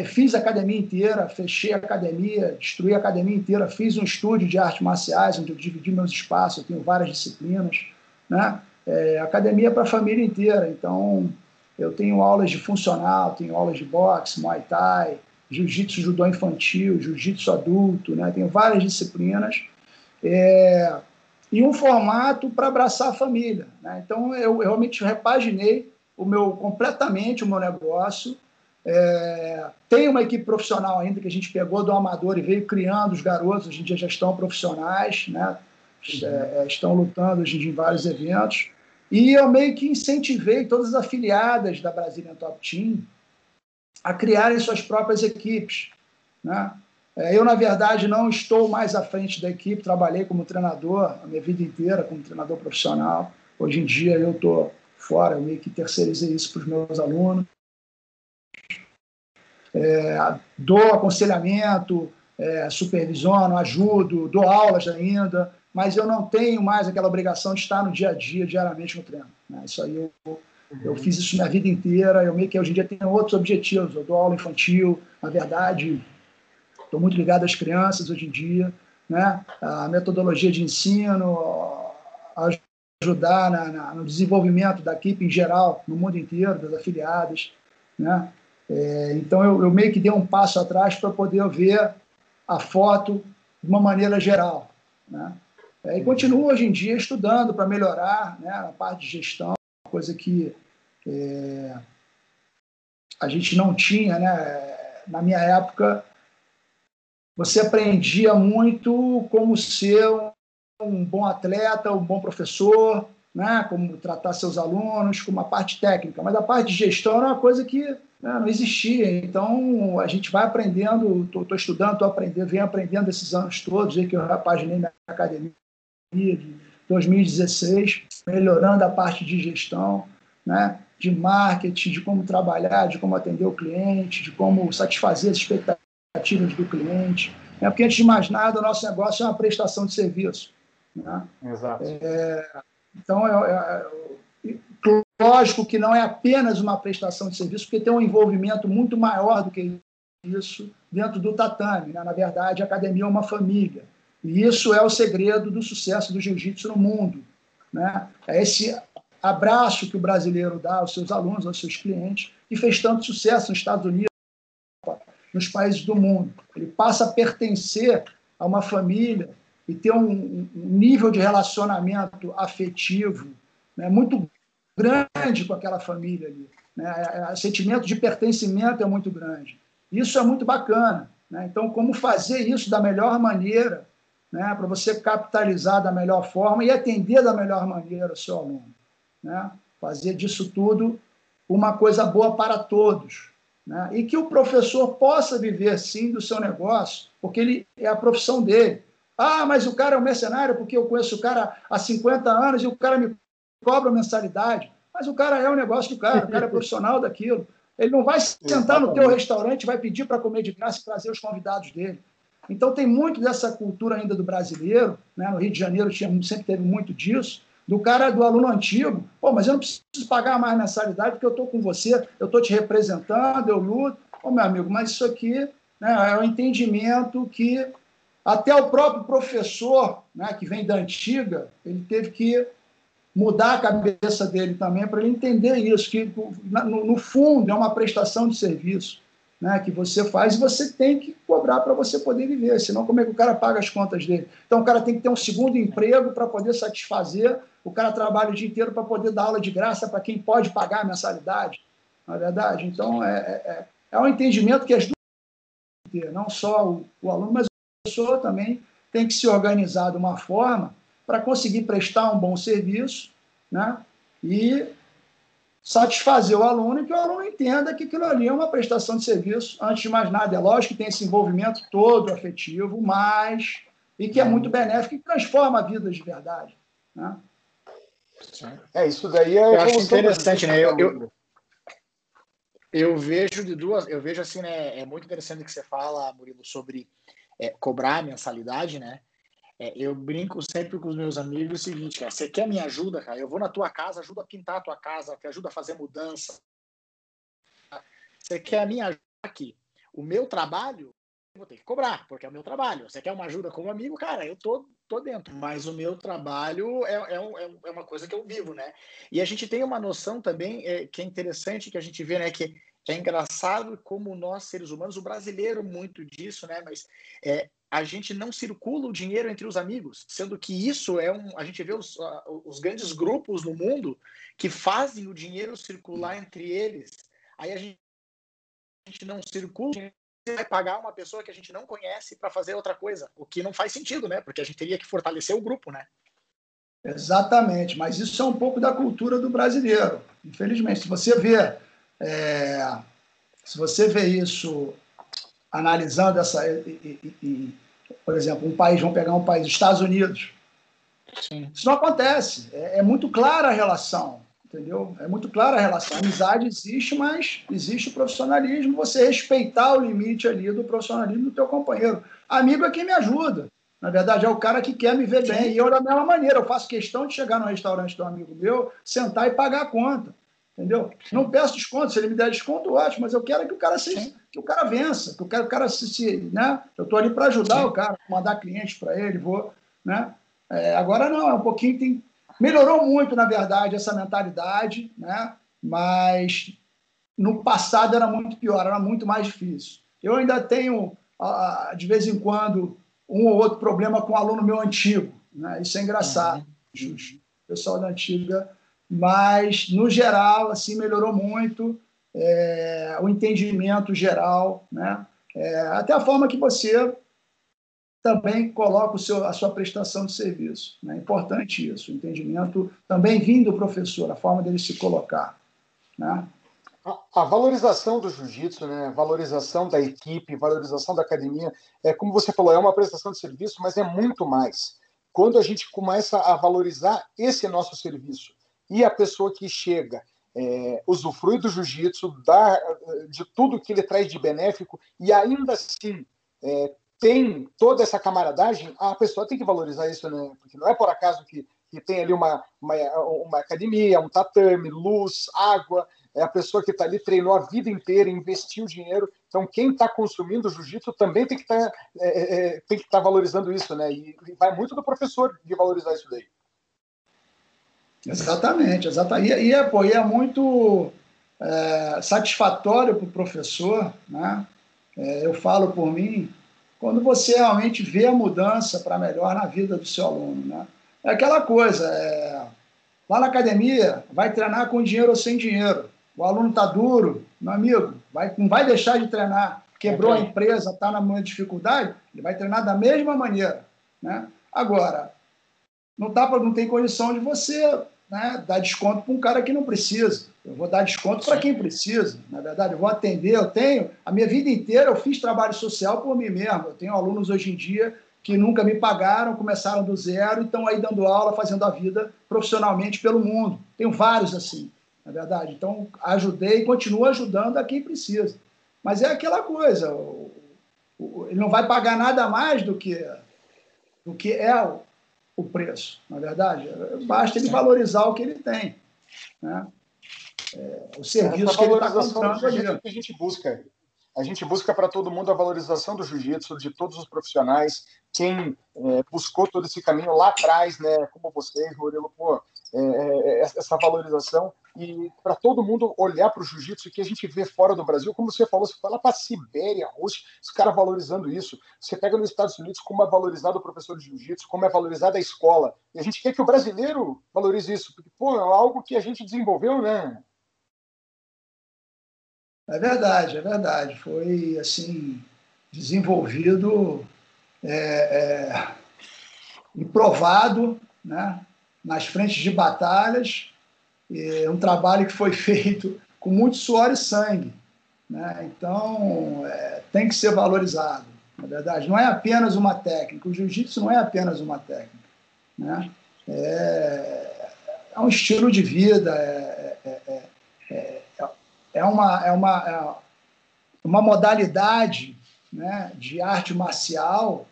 fiz a academia inteira, fechei a academia, destruí a academia inteira, fiz um estúdio de artes marciais onde eu dividi meus espaços, eu tenho várias disciplinas, né? É, academia para a família inteira. Então, eu tenho aulas de funcional, tenho aulas de boxe, muay thai, jiu-jitsu, judô infantil, jiu-jitsu adulto, né? Tenho várias disciplinas. É, e um formato para abraçar a família. Né? Então, eu, eu realmente repaginei o meu completamente o meu negócio. É, tem uma equipe profissional ainda que a gente pegou do amador e veio criando os garotos, hoje em dia já estão profissionais, né? É, é, estão lutando hoje em vários eventos. E eu meio que incentivei todas as afiliadas da Brasília Top Team a criarem suas próprias equipes. Né? É, eu, na verdade, não estou mais à frente da equipe, trabalhei como treinador a minha vida inteira, como treinador profissional. Hoje em dia eu estou fora, eu meio que terceirizei isso para os meus alunos. É, dou aconselhamento, é, supervisiono, ajudo, dou aulas ainda, mas eu não tenho mais aquela obrigação de estar no dia a dia, diariamente no treino. Né? Isso aí eu, eu fiz isso minha vida inteira, eu meio que hoje em dia tenho outros objetivos. Eu dou aula infantil, na verdade, estou muito ligado às crianças hoje em dia, né? a metodologia de ensino, ajudar na, na, no desenvolvimento da equipe em geral, no mundo inteiro, das afiliadas. Né? É, então, eu, eu, meio que dei um passo atrás para poder ver a foto de uma maneira geral. Né? É, e continuo hoje em dia estudando para melhorar né, a parte de gestão, coisa que é, a gente não tinha. Né? Na minha época, você aprendia muito como ser um bom atleta, um bom professor, né? como tratar seus alunos, com uma parte técnica. Mas a parte de gestão era uma coisa que né, não existia. Então, a gente vai aprendendo, estou estudando, estou aprendendo, venho aprendendo esses anos todos, que eu repaginei minha academia de 2016, melhorando a parte de gestão, né? de marketing, de como trabalhar, de como atender o cliente, de como satisfazer as expectativas do cliente. É porque, antes de mais nada, o nosso negócio é uma prestação de serviço. Né? Exato. É, então, é, é, lógico que não é apenas uma prestação de serviço, porque tem um envolvimento muito maior do que isso dentro do tatame. Né? Na verdade, a academia é uma família. E isso é o segredo do sucesso do jiu-jitsu no mundo. Né? É esse abraço que o brasileiro dá aos seus alunos, aos seus clientes, e fez tanto sucesso nos Estados Unidos, nos países do mundo. Ele passa a pertencer a uma família e ter um, nível de relacionamento afetivo né, muito grande com aquela família ali. Né? É, é, o sentimento de pertencimento é muito grande. Isso é muito bacana. Né? Então, como fazer isso da melhor maneira, né, para você capitalizar da melhor forma e atender da melhor maneira o seu aluno. Né? Fazer disso tudo uma coisa boa para todos. Né? E que o professor possa viver, sim, do seu negócio, porque ele é a profissão dele. Ah, mas o cara é um mercenário porque eu conheço o cara há 50 anos e o cara me cobra mensalidade. Mas o cara é o negócio do cara, o cara é profissional daquilo. Ele não vai sentar no teu restaurante, vai pedir para comer de graça e trazer os convidados dele. Então tem muito dessa cultura ainda do brasileiro, né? no Rio de Janeiro tinha, sempre teve muito disso, do cara do aluno antigo, pô, mas eu não preciso pagar mais mensalidade porque eu estou com você, eu estou te representando, eu luto. Ô, meu amigo, mas isso aqui né, é um entendimento que até o próprio professor, né, que vem da antiga, ele teve que mudar a cabeça dele também para ele entender isso, que no, no fundo é uma prestação de serviço né, que você faz e você tem que cobrar para você poder viver, senão como é que o cara paga as contas dele? Então o cara tem que ter um segundo emprego para poder satisfazer, o cara trabalha o dia inteiro para poder dar aula de graça para quem pode pagar a mensalidade, na é verdade? Então é, é, é, é um entendimento que as duas ter, não só o, o aluno, mas a pessoa também tem que se organizar de uma forma para conseguir prestar um bom serviço né, e satisfazer o aluno e que o aluno entenda que aquilo ali é uma prestação de serviço. Antes de mais nada, é lógico que tem esse envolvimento todo afetivo, mas e que é muito benéfico e transforma a vida de verdade. Né? É, isso daí é. Eu acho interessante, né? Eu, eu, eu, vejo de duas. Eu vejo assim, né? É muito interessante que você fala, Murilo, sobre é, cobrar a mensalidade, né? É, eu brinco sempre com os meus amigos o seguinte, cara, você quer minha ajuda, cara? Eu vou na tua casa, ajudo a pintar a tua casa, te ajudo a fazer mudança. Você quer a minha ajuda aqui? O meu trabalho, eu vou ter que cobrar, porque é o meu trabalho. Você quer uma ajuda como amigo, cara, eu tô, tô dentro. Mas o meu trabalho é, é, é, é uma coisa que eu vivo, né? E a gente tem uma noção também é, que é interessante, que a gente vê, né, que é engraçado como nós, seres humanos, o brasileiro muito disso, né? Mas é, a gente não circula o dinheiro entre os amigos, sendo que isso é um. A gente vê os, os grandes grupos no mundo que fazem o dinheiro circular entre eles. Aí a gente, a gente não circula, vai pagar uma pessoa que a gente não conhece para fazer outra coisa, o que não faz sentido, né? Porque a gente teria que fortalecer o grupo, né? Exatamente, mas isso é um pouco da cultura do brasileiro. Infelizmente, se você vê, é, se você vê isso analisando essa. E, e, por exemplo, um país, vamos pegar um país, Estados Unidos. Sim. Isso não acontece. É, é, muito clara a relação. entendeu? É muito clara a relação. A amizade existe, mas existe o profissionalismo, você respeitar o limite ali do profissionalismo do teu companheiro. Amigo é quem me ajuda. Na verdade, é o cara que quer me ver Sim. bem. E eu, da mesma maneira, eu faço questão de chegar no restaurante um amigo meu, sentar e pagar a conta. Entendeu? Não peço desconto, se ele me der desconto, ótimo, mas eu quero que o cara se, que o cara vença, que eu quero que o cara se, se né? Eu estou ali para ajudar Sim. o cara, mandar clientes para ele, vou, né? É, agora não, é um pouquinho tem melhorou muito, na verdade, essa mentalidade, né? Mas no passado era muito pior, era muito mais difícil. Eu ainda tenho de vez em quando um ou outro problema com um aluno meu antigo, né? Isso é engraçado, uhum. o pessoal da antiga mas no geral assim melhorou muito é, o entendimento geral, né? É, até a forma que você também coloca o seu, a sua prestação de serviço. É né? importante isso, o entendimento também vindo do professor, a forma dele se colocar. Né? A, a valorização do jiu-jitsu, né? valorização da equipe, valorização da academia, é como você falou, é uma prestação de serviço, mas é muito mais. Quando a gente começa a valorizar esse nosso serviço, e a pessoa que chega é, usufrui do jiu-jitsu, de tudo que ele traz de benéfico, e ainda assim é, tem toda essa camaradagem, a pessoa tem que valorizar isso, né? Porque não é por acaso que, que tem ali uma, uma, uma academia, um tatame, luz, água, é a pessoa que está ali, treinou a vida inteira, investiu dinheiro. Então, quem está consumindo jiu-jitsu também tem que tá, é, é, estar tá valorizando isso, né? E vai muito do professor de valorizar isso daí. Exatamente, exatamente. E, é, pô, e é muito é, satisfatório para o professor, né? É, eu falo por mim, quando você realmente vê a mudança para melhor na vida do seu aluno, né? É aquela coisa, é, lá na academia, vai treinar com dinheiro ou sem dinheiro. O aluno está duro, meu amigo, vai, não vai deixar de treinar. Quebrou okay. a empresa, está na dificuldade, ele vai treinar da mesma maneira. Né? Agora, não, dá pra, não tem condição de você né, dar desconto para um cara que não precisa. Eu vou dar desconto para quem precisa. Na verdade, eu vou atender. Eu tenho, a minha vida inteira, eu fiz trabalho social por mim mesmo. Eu tenho alunos hoje em dia que nunca me pagaram, começaram do zero e estão aí dando aula, fazendo a vida profissionalmente pelo mundo. Tenho vários assim, na verdade. Então, ajudei e continuo ajudando a quem precisa. Mas é aquela coisa, ele não vai pagar nada mais do que, do que é o preço, na verdade. Basta ele valorizar o que ele tem. Né? É, o serviço que ele está comprando. É que a gente busca. A gente busca para todo mundo a valorização do jiu-jitsu, de todos os profissionais. Quem é, buscou todo esse caminho lá atrás, né, como vocês, Murilo, pô, é, é, é essa valorização e para todo mundo olhar para o jiu-jitsu que a gente vê fora do Brasil, como você falou, você fala para Sibéria, Rússia, os caras valorizando isso. Você pega nos Estados Unidos como é valorizado o professor de jiu-jitsu, como é valorizada a escola. E a gente quer que o brasileiro valorize isso, porque pô, é algo que a gente desenvolveu, né? É verdade, é verdade. Foi assim desenvolvido é, é, e provado, né? Nas frentes de batalhas, é um trabalho que foi feito com muito suor e sangue. Né? Então, é, tem que ser valorizado, na verdade. Não é apenas uma técnica, o jiu-jitsu não é apenas uma técnica. Né? É, é um estilo de vida, é, é, é, é uma, é uma, é uma modalidade né, de arte marcial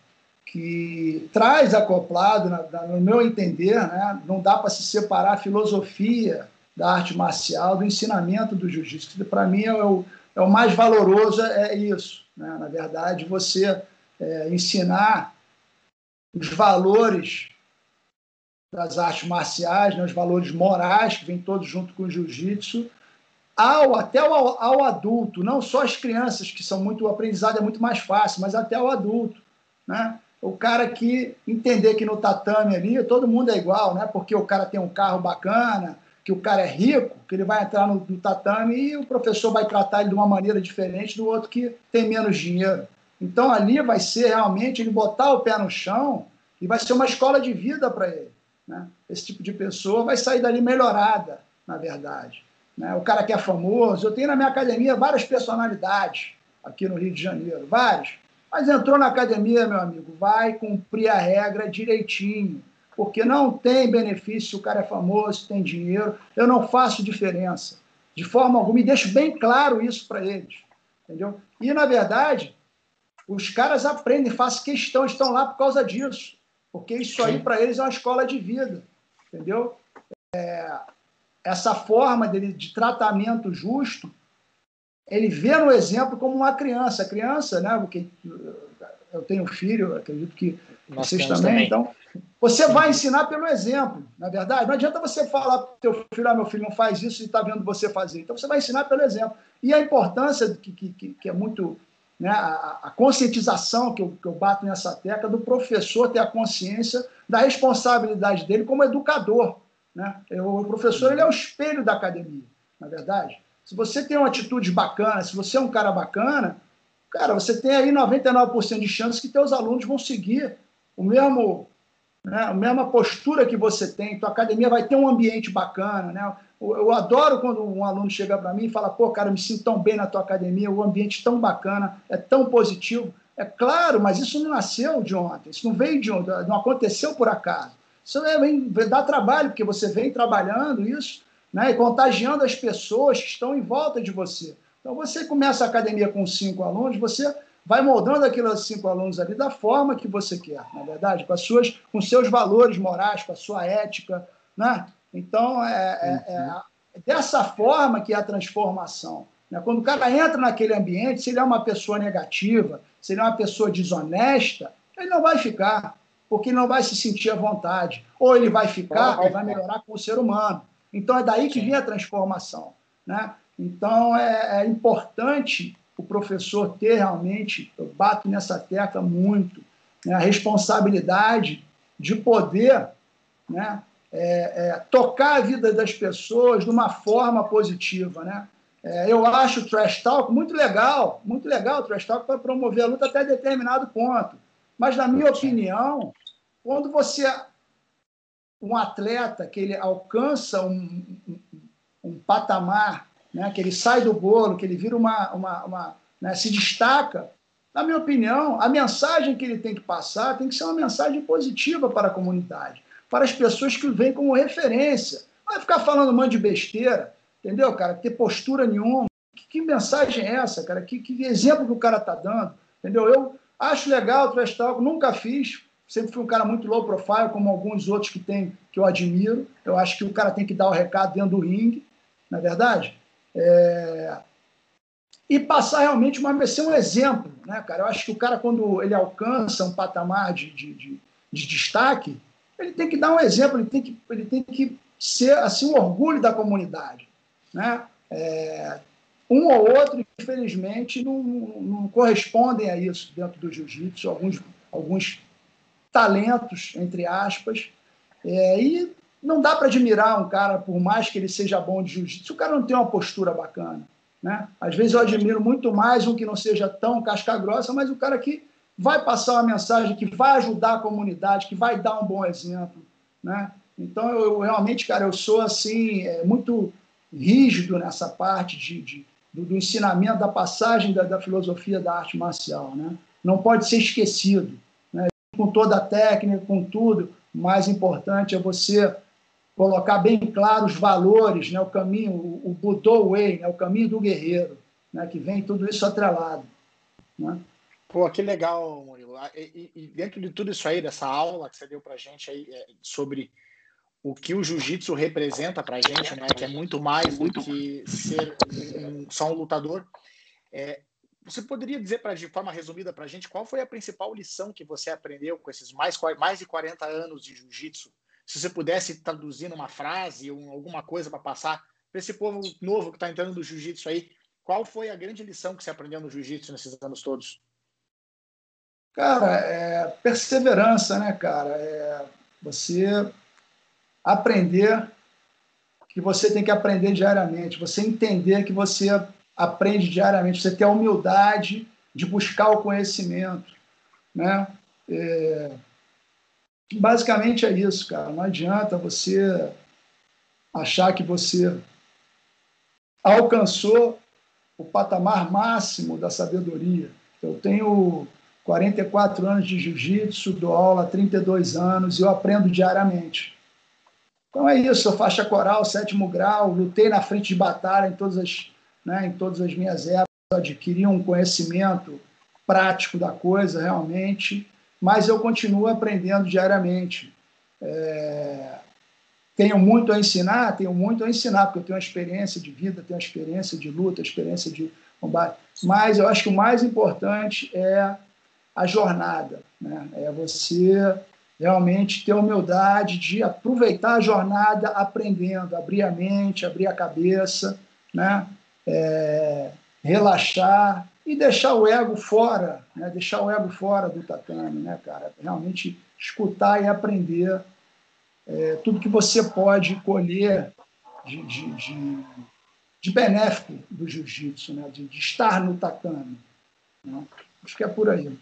que traz acoplado, no meu entender, né, não dá para se separar a filosofia da arte marcial do ensinamento do jiu-jitsu. Para mim, é o, é o mais valoroso é isso. Né? Na verdade, você é, ensinar os valores das artes marciais, né, os valores morais que vêm todos junto com o jiu-jitsu, ao, até ao, ao adulto, não só as crianças, que são muito, o aprendizado é muito mais fácil, mas até o adulto. Né? O cara que entender que no tatame ali todo mundo é igual, né? Porque o cara tem um carro bacana, que o cara é rico, que ele vai entrar no, no, tatame e o professor vai tratar ele de uma maneira diferente do outro que tem menos dinheiro. Então ali vai ser realmente ele botar o pé no chão e vai ser uma escola de vida para ele. Né? Esse tipo de pessoa vai sair dali melhorada, na verdade. Né? O cara que é famoso, eu tenho na minha academia várias personalidades aqui no Rio de Janeiro, várias mas entrou na academia, meu amigo, vai cumprir a regra direitinho. porque não tem benefício se o cara é famoso, tem dinheiro. Eu não faço diferença, de forma alguma, e deixo bem claro isso para eles. Entendeu? E, na verdade, os caras aprendem, fazem questão, estão lá por causa disso, porque isso aí para eles é uma escola de vida. Entendeu? É, essa forma dele, de tratamento justo, ele vê no exemplo como uma criança. A criança, né? Porque eu tenho filho, acredito que Nós vocês também, também, então você vai ensinar pelo exemplo, na é verdade. Não adianta você falar para o teu filho, ah, meu filho não faz isso e está vendo você fazer. Então você vai ensinar pelo exemplo. E a importância que, que, que é muito né, a, a, conscientização que eu, que eu bato nessa tecla do professor ter a consciência da responsabilidade dele como educador. Né? O professor ele é o espelho da academia, na é verdade. Se você tem uma atitude bacana, se você é um cara bacana, cara, você tem aí 99% de chances que teus alunos vão seguir o mesmo, né, a mesma postura que você tem. Tua academia vai ter um ambiente bacana, né? Eu, eu adoro quando um aluno chega para mim e fala, pô, cara, eu me sinto tão bem na tua academia, o ambiente tão bacana, é tão positivo. É claro, mas isso não nasceu de ontem, isso não veio de ontem, não aconteceu por acaso. Isso é, vem, dá trabalho, porque você vem trabalhando isso né, e contagiando as pessoas que estão em volta de você. Então, você começa a academia com cinco alunos, você vai moldando aqueles cinco alunos ali da forma que você quer, na é verdade, com, as suas, com seus valores morais, com a sua ética. Né? Então, é, é, é uhum. dessa forma que é a transformação. Né? Quando o cara entra naquele ambiente, se ele é uma pessoa negativa, se ele é uma pessoa desonesta, ele não vai ficar, porque não vai se sentir à vontade. Ou ele vai ficar e vai melhorar com o ser humano. Então é daí que vem a transformação. Né? Então é, é, importante o professor ter realmente, eu bato nessa tecla muito, né, a responsabilidade de poder né, é, é, tocar a vida das pessoas de uma forma positiva. Né? É, eu acho o Trash Talk muito legal, muito legal o Trash Talk para promover a luta até determinado ponto. Mas, na minha opinião, quando você um atleta que ele alcança um, um, um patamar, né, que ele sai do bolo, que ele vira uma, uma, uma né, se destaca, na minha opinião, a mensagem que ele tem que passar tem que ser uma mensagem positiva para a comunidade, para as pessoas que vêm como referência. Não vai ficar falando um monte de besteira, entendeu, cara? Ter postura nenhuma. Que, que mensagem é essa, cara? Que, que exemplo que o cara está dando? Entendeu? Eu acho legal o trash talk, nunca fiz, Sempre fui um cara muito low profile, como alguns outros que tem que eu admiro. Eu acho que o cara tem que dar o recado dentro do ringue, na é verdade. É... E passar realmente uma ser um exemplo, né, cara? Eu acho que o cara, quando ele alcança um patamar de, de, de, de destaque, ele tem que dar um exemplo, ele tem que, ele tem que ser assim um orgulho da comunidade, né? É, um ou outro, infelizmente, não, não, correspondem a isso dentro do jiu-jitsu. Alguns, alguns talentos, entre aspas, é, e não dá para admirar um cara, por mais que ele seja bom de jiu-jitsu, o cara não tem uma postura bacana. Né? Às vezes eu admiro muito mais um que não seja tão casca-grossa, mas o cara que vai passar uma mensagem, que vai ajudar a comunidade, que vai dar um bom exemplo. Né? Então, eu, eu realmente, cara, eu sou assim, é, muito rígido nessa parte de, de do, do, ensinamento, da passagem da, da filosofia da arte marcial. Né? Não pode ser esquecido com toda a técnica, com tudo. O mais importante é você colocar bem claro os valores, né, o caminho, o, o Budô Way, né, o caminho do guerreiro, né, que vem tudo isso atrelado. Né? Pô, que legal, Murilo. Ah, e, e, dentro de tudo isso aí, dessa aula que você deu para gente aí é, sobre o que o jiu-jitsu representa para gente, né, que é muito mais do que ser um, só um lutador, é, você poderia dizer pra, de forma resumida para a gente qual foi a principal lição que você aprendeu com esses mais, mais de 40 anos de jiu-jitsu? Se você pudesse traduzir numa frase ou alguma coisa para passar para esse povo novo que está entrando no jiu-jitsu aí, qual foi a grande lição que você aprendeu no jiu-jitsu nesses anos todos? Cara, é perseverança, né, cara? É você aprender que você tem que aprender diariamente, você entender que você aprende diariamente, você ter a humildade de buscar o conhecimento, né? É, basicamente é isso, cara. Não adianta você achar que você alcançou o patamar máximo da sabedoria. Eu tenho 44 anos de jiu-jitsu, dou aula há 32 anos e eu aprendo diariamente. Então é isso, faixa coral, sétimo grau, lutei na frente de batalha em todas as, né, em todas as minhas épocas, adquiri um conhecimento prático da coisa realmente, mas eu continuo aprendendo diariamente. É... Tenho muito a ensinar, tenho muito a ensinar, porque eu tenho uma experiência de vida, tenho uma experiência de luta, experiência de combate. Mas eu acho que o mais importante é a jornada, né? É você realmente ter humildade de aproveitar a jornada aprendendo, abrir a mente, abrir a cabeça, né? É, relaxar e deixar o ego fora, né? deixar o ego fora do tatame, né, cara? Realmente escutar e aprender é, tudo que você pode colher de, de, de, de benéfico do jiu-jitsu, né? De, de, estar no tatame. Né? Acho que é por aí.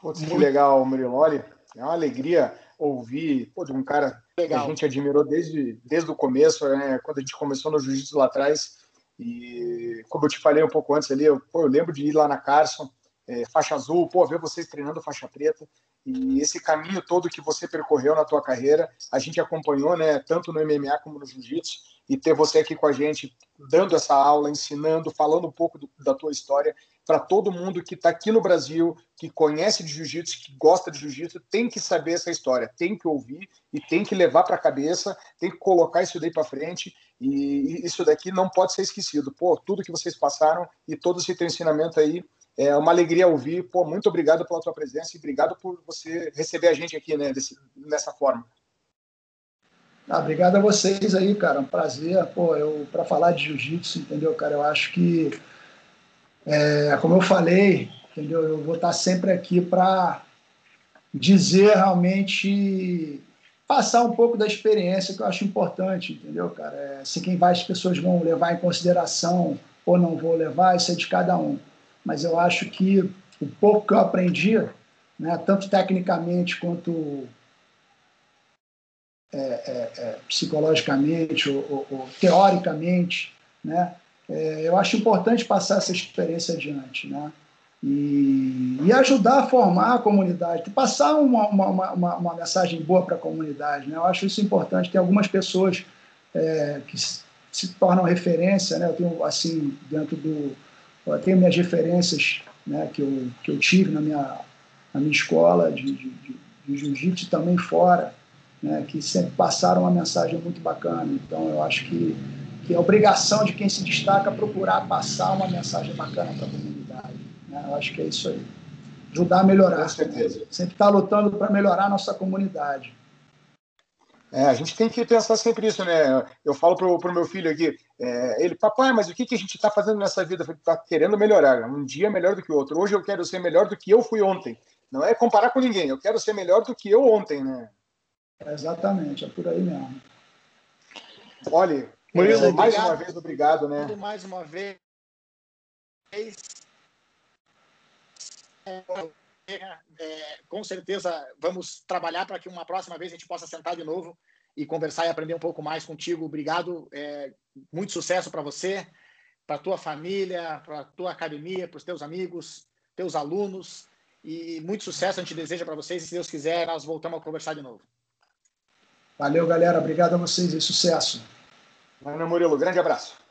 Putz, que legal, Murilo. Olha, é uma alegria ouvir pô, de um cara legal. que a gente admirou desde, desde o começo, né? quando a gente começou no jiu-jitsu lá atrás. E como eu te falei um pouco antes ali, eu, pô, eu lembro de ir lá na Carson, é, faixa azul, pô, ver vocês treinando faixa preta. E esse caminho todo que você percorreu na tua carreira, a gente acompanhou, né, tanto no MMA como no jiu-jitsu, e ter você aqui com a gente, dando essa aula, ensinando, falando um pouco do, da tua história, para todo mundo que está aqui no Brasil, que conhece de jiu-jitsu, que gosta de jiu-jitsu, tem que saber essa história, tem que ouvir e tem que levar para a cabeça, tem que colocar isso daí para frente e isso daqui não pode ser esquecido. Pô, tudo que vocês passaram e todo esse teu ensinamento aí é uma alegria ouvir. Pô, muito obrigado pela tua presença e obrigado por você receber a gente aqui, né, desse, dessa forma. Ah, obrigado a vocês aí, cara. Um prazer. Pô, eu para falar de jiu-jitsu, entendeu, cara? Eu acho que é, como eu falei, entendeu? Eu vou estar sempre aqui para dizer realmente passar um pouco da experiência que eu acho importante, entendeu, cara? É, se quem vai as pessoas vão levar em consideração ou não vou levar, isso é de cada um. Mas eu acho que o pouco que eu aprendi, né, tanto tecnicamente quanto é, é, é psicologicamente ou, ou, ou, teoricamente, né, é, eu acho importante passar essa experiência adiante, né? E, e ajudar a formar a comunidade, passar uma, uma, uma, uma mensagem boa para a comunidade, né? Eu acho isso importante. Tem algumas pessoas é, que se tornam referência, né? Eu tenho, assim, dentro do... Eu tenho minhas referências né, que, eu, que eu tive na minha, na minha escola de, de, de, jiu-jitsu também fora, né, que sempre passaram uma mensagem muito bacana. Então, eu acho que que é obrigação de quem se destaca procurar passar uma mensagem bacana para a comunidade. Né? Eu acho que é isso aí. Ajudar a melhorar. Com certeza. Sempre estar tá lutando para melhorar a nossa comunidade. É, a gente tem que pensar sempre isso, né? Eu falo pro, pro meu filho aqui, é, ele, papai, mas o que, que a gente está fazendo nessa vida? Está querendo melhorar. Um dia é melhor do que o outro. Hoje eu quero ser melhor do que eu fui ontem. Não é comparar com ninguém. Eu quero ser melhor do que eu ontem, né? É exatamente, é por aí mesmo. Olha, Murilo, é, mais uma vez, obrigado, né? Mais uma vez. É, é, com certeza vamos trabalhar para que uma próxima vez a gente possa sentar de novo e conversar e aprender um pouco mais contigo. Obrigado, é, muito sucesso para você, para tua família, para tua academia, para os teus amigos, teus alunos e muito sucesso a gente deseja para vocês e se Deus quiser nós voltamos a conversar de novo. Valeu, galera. Obrigado a vocês e sucesso. Ana Murilo, grande abraço.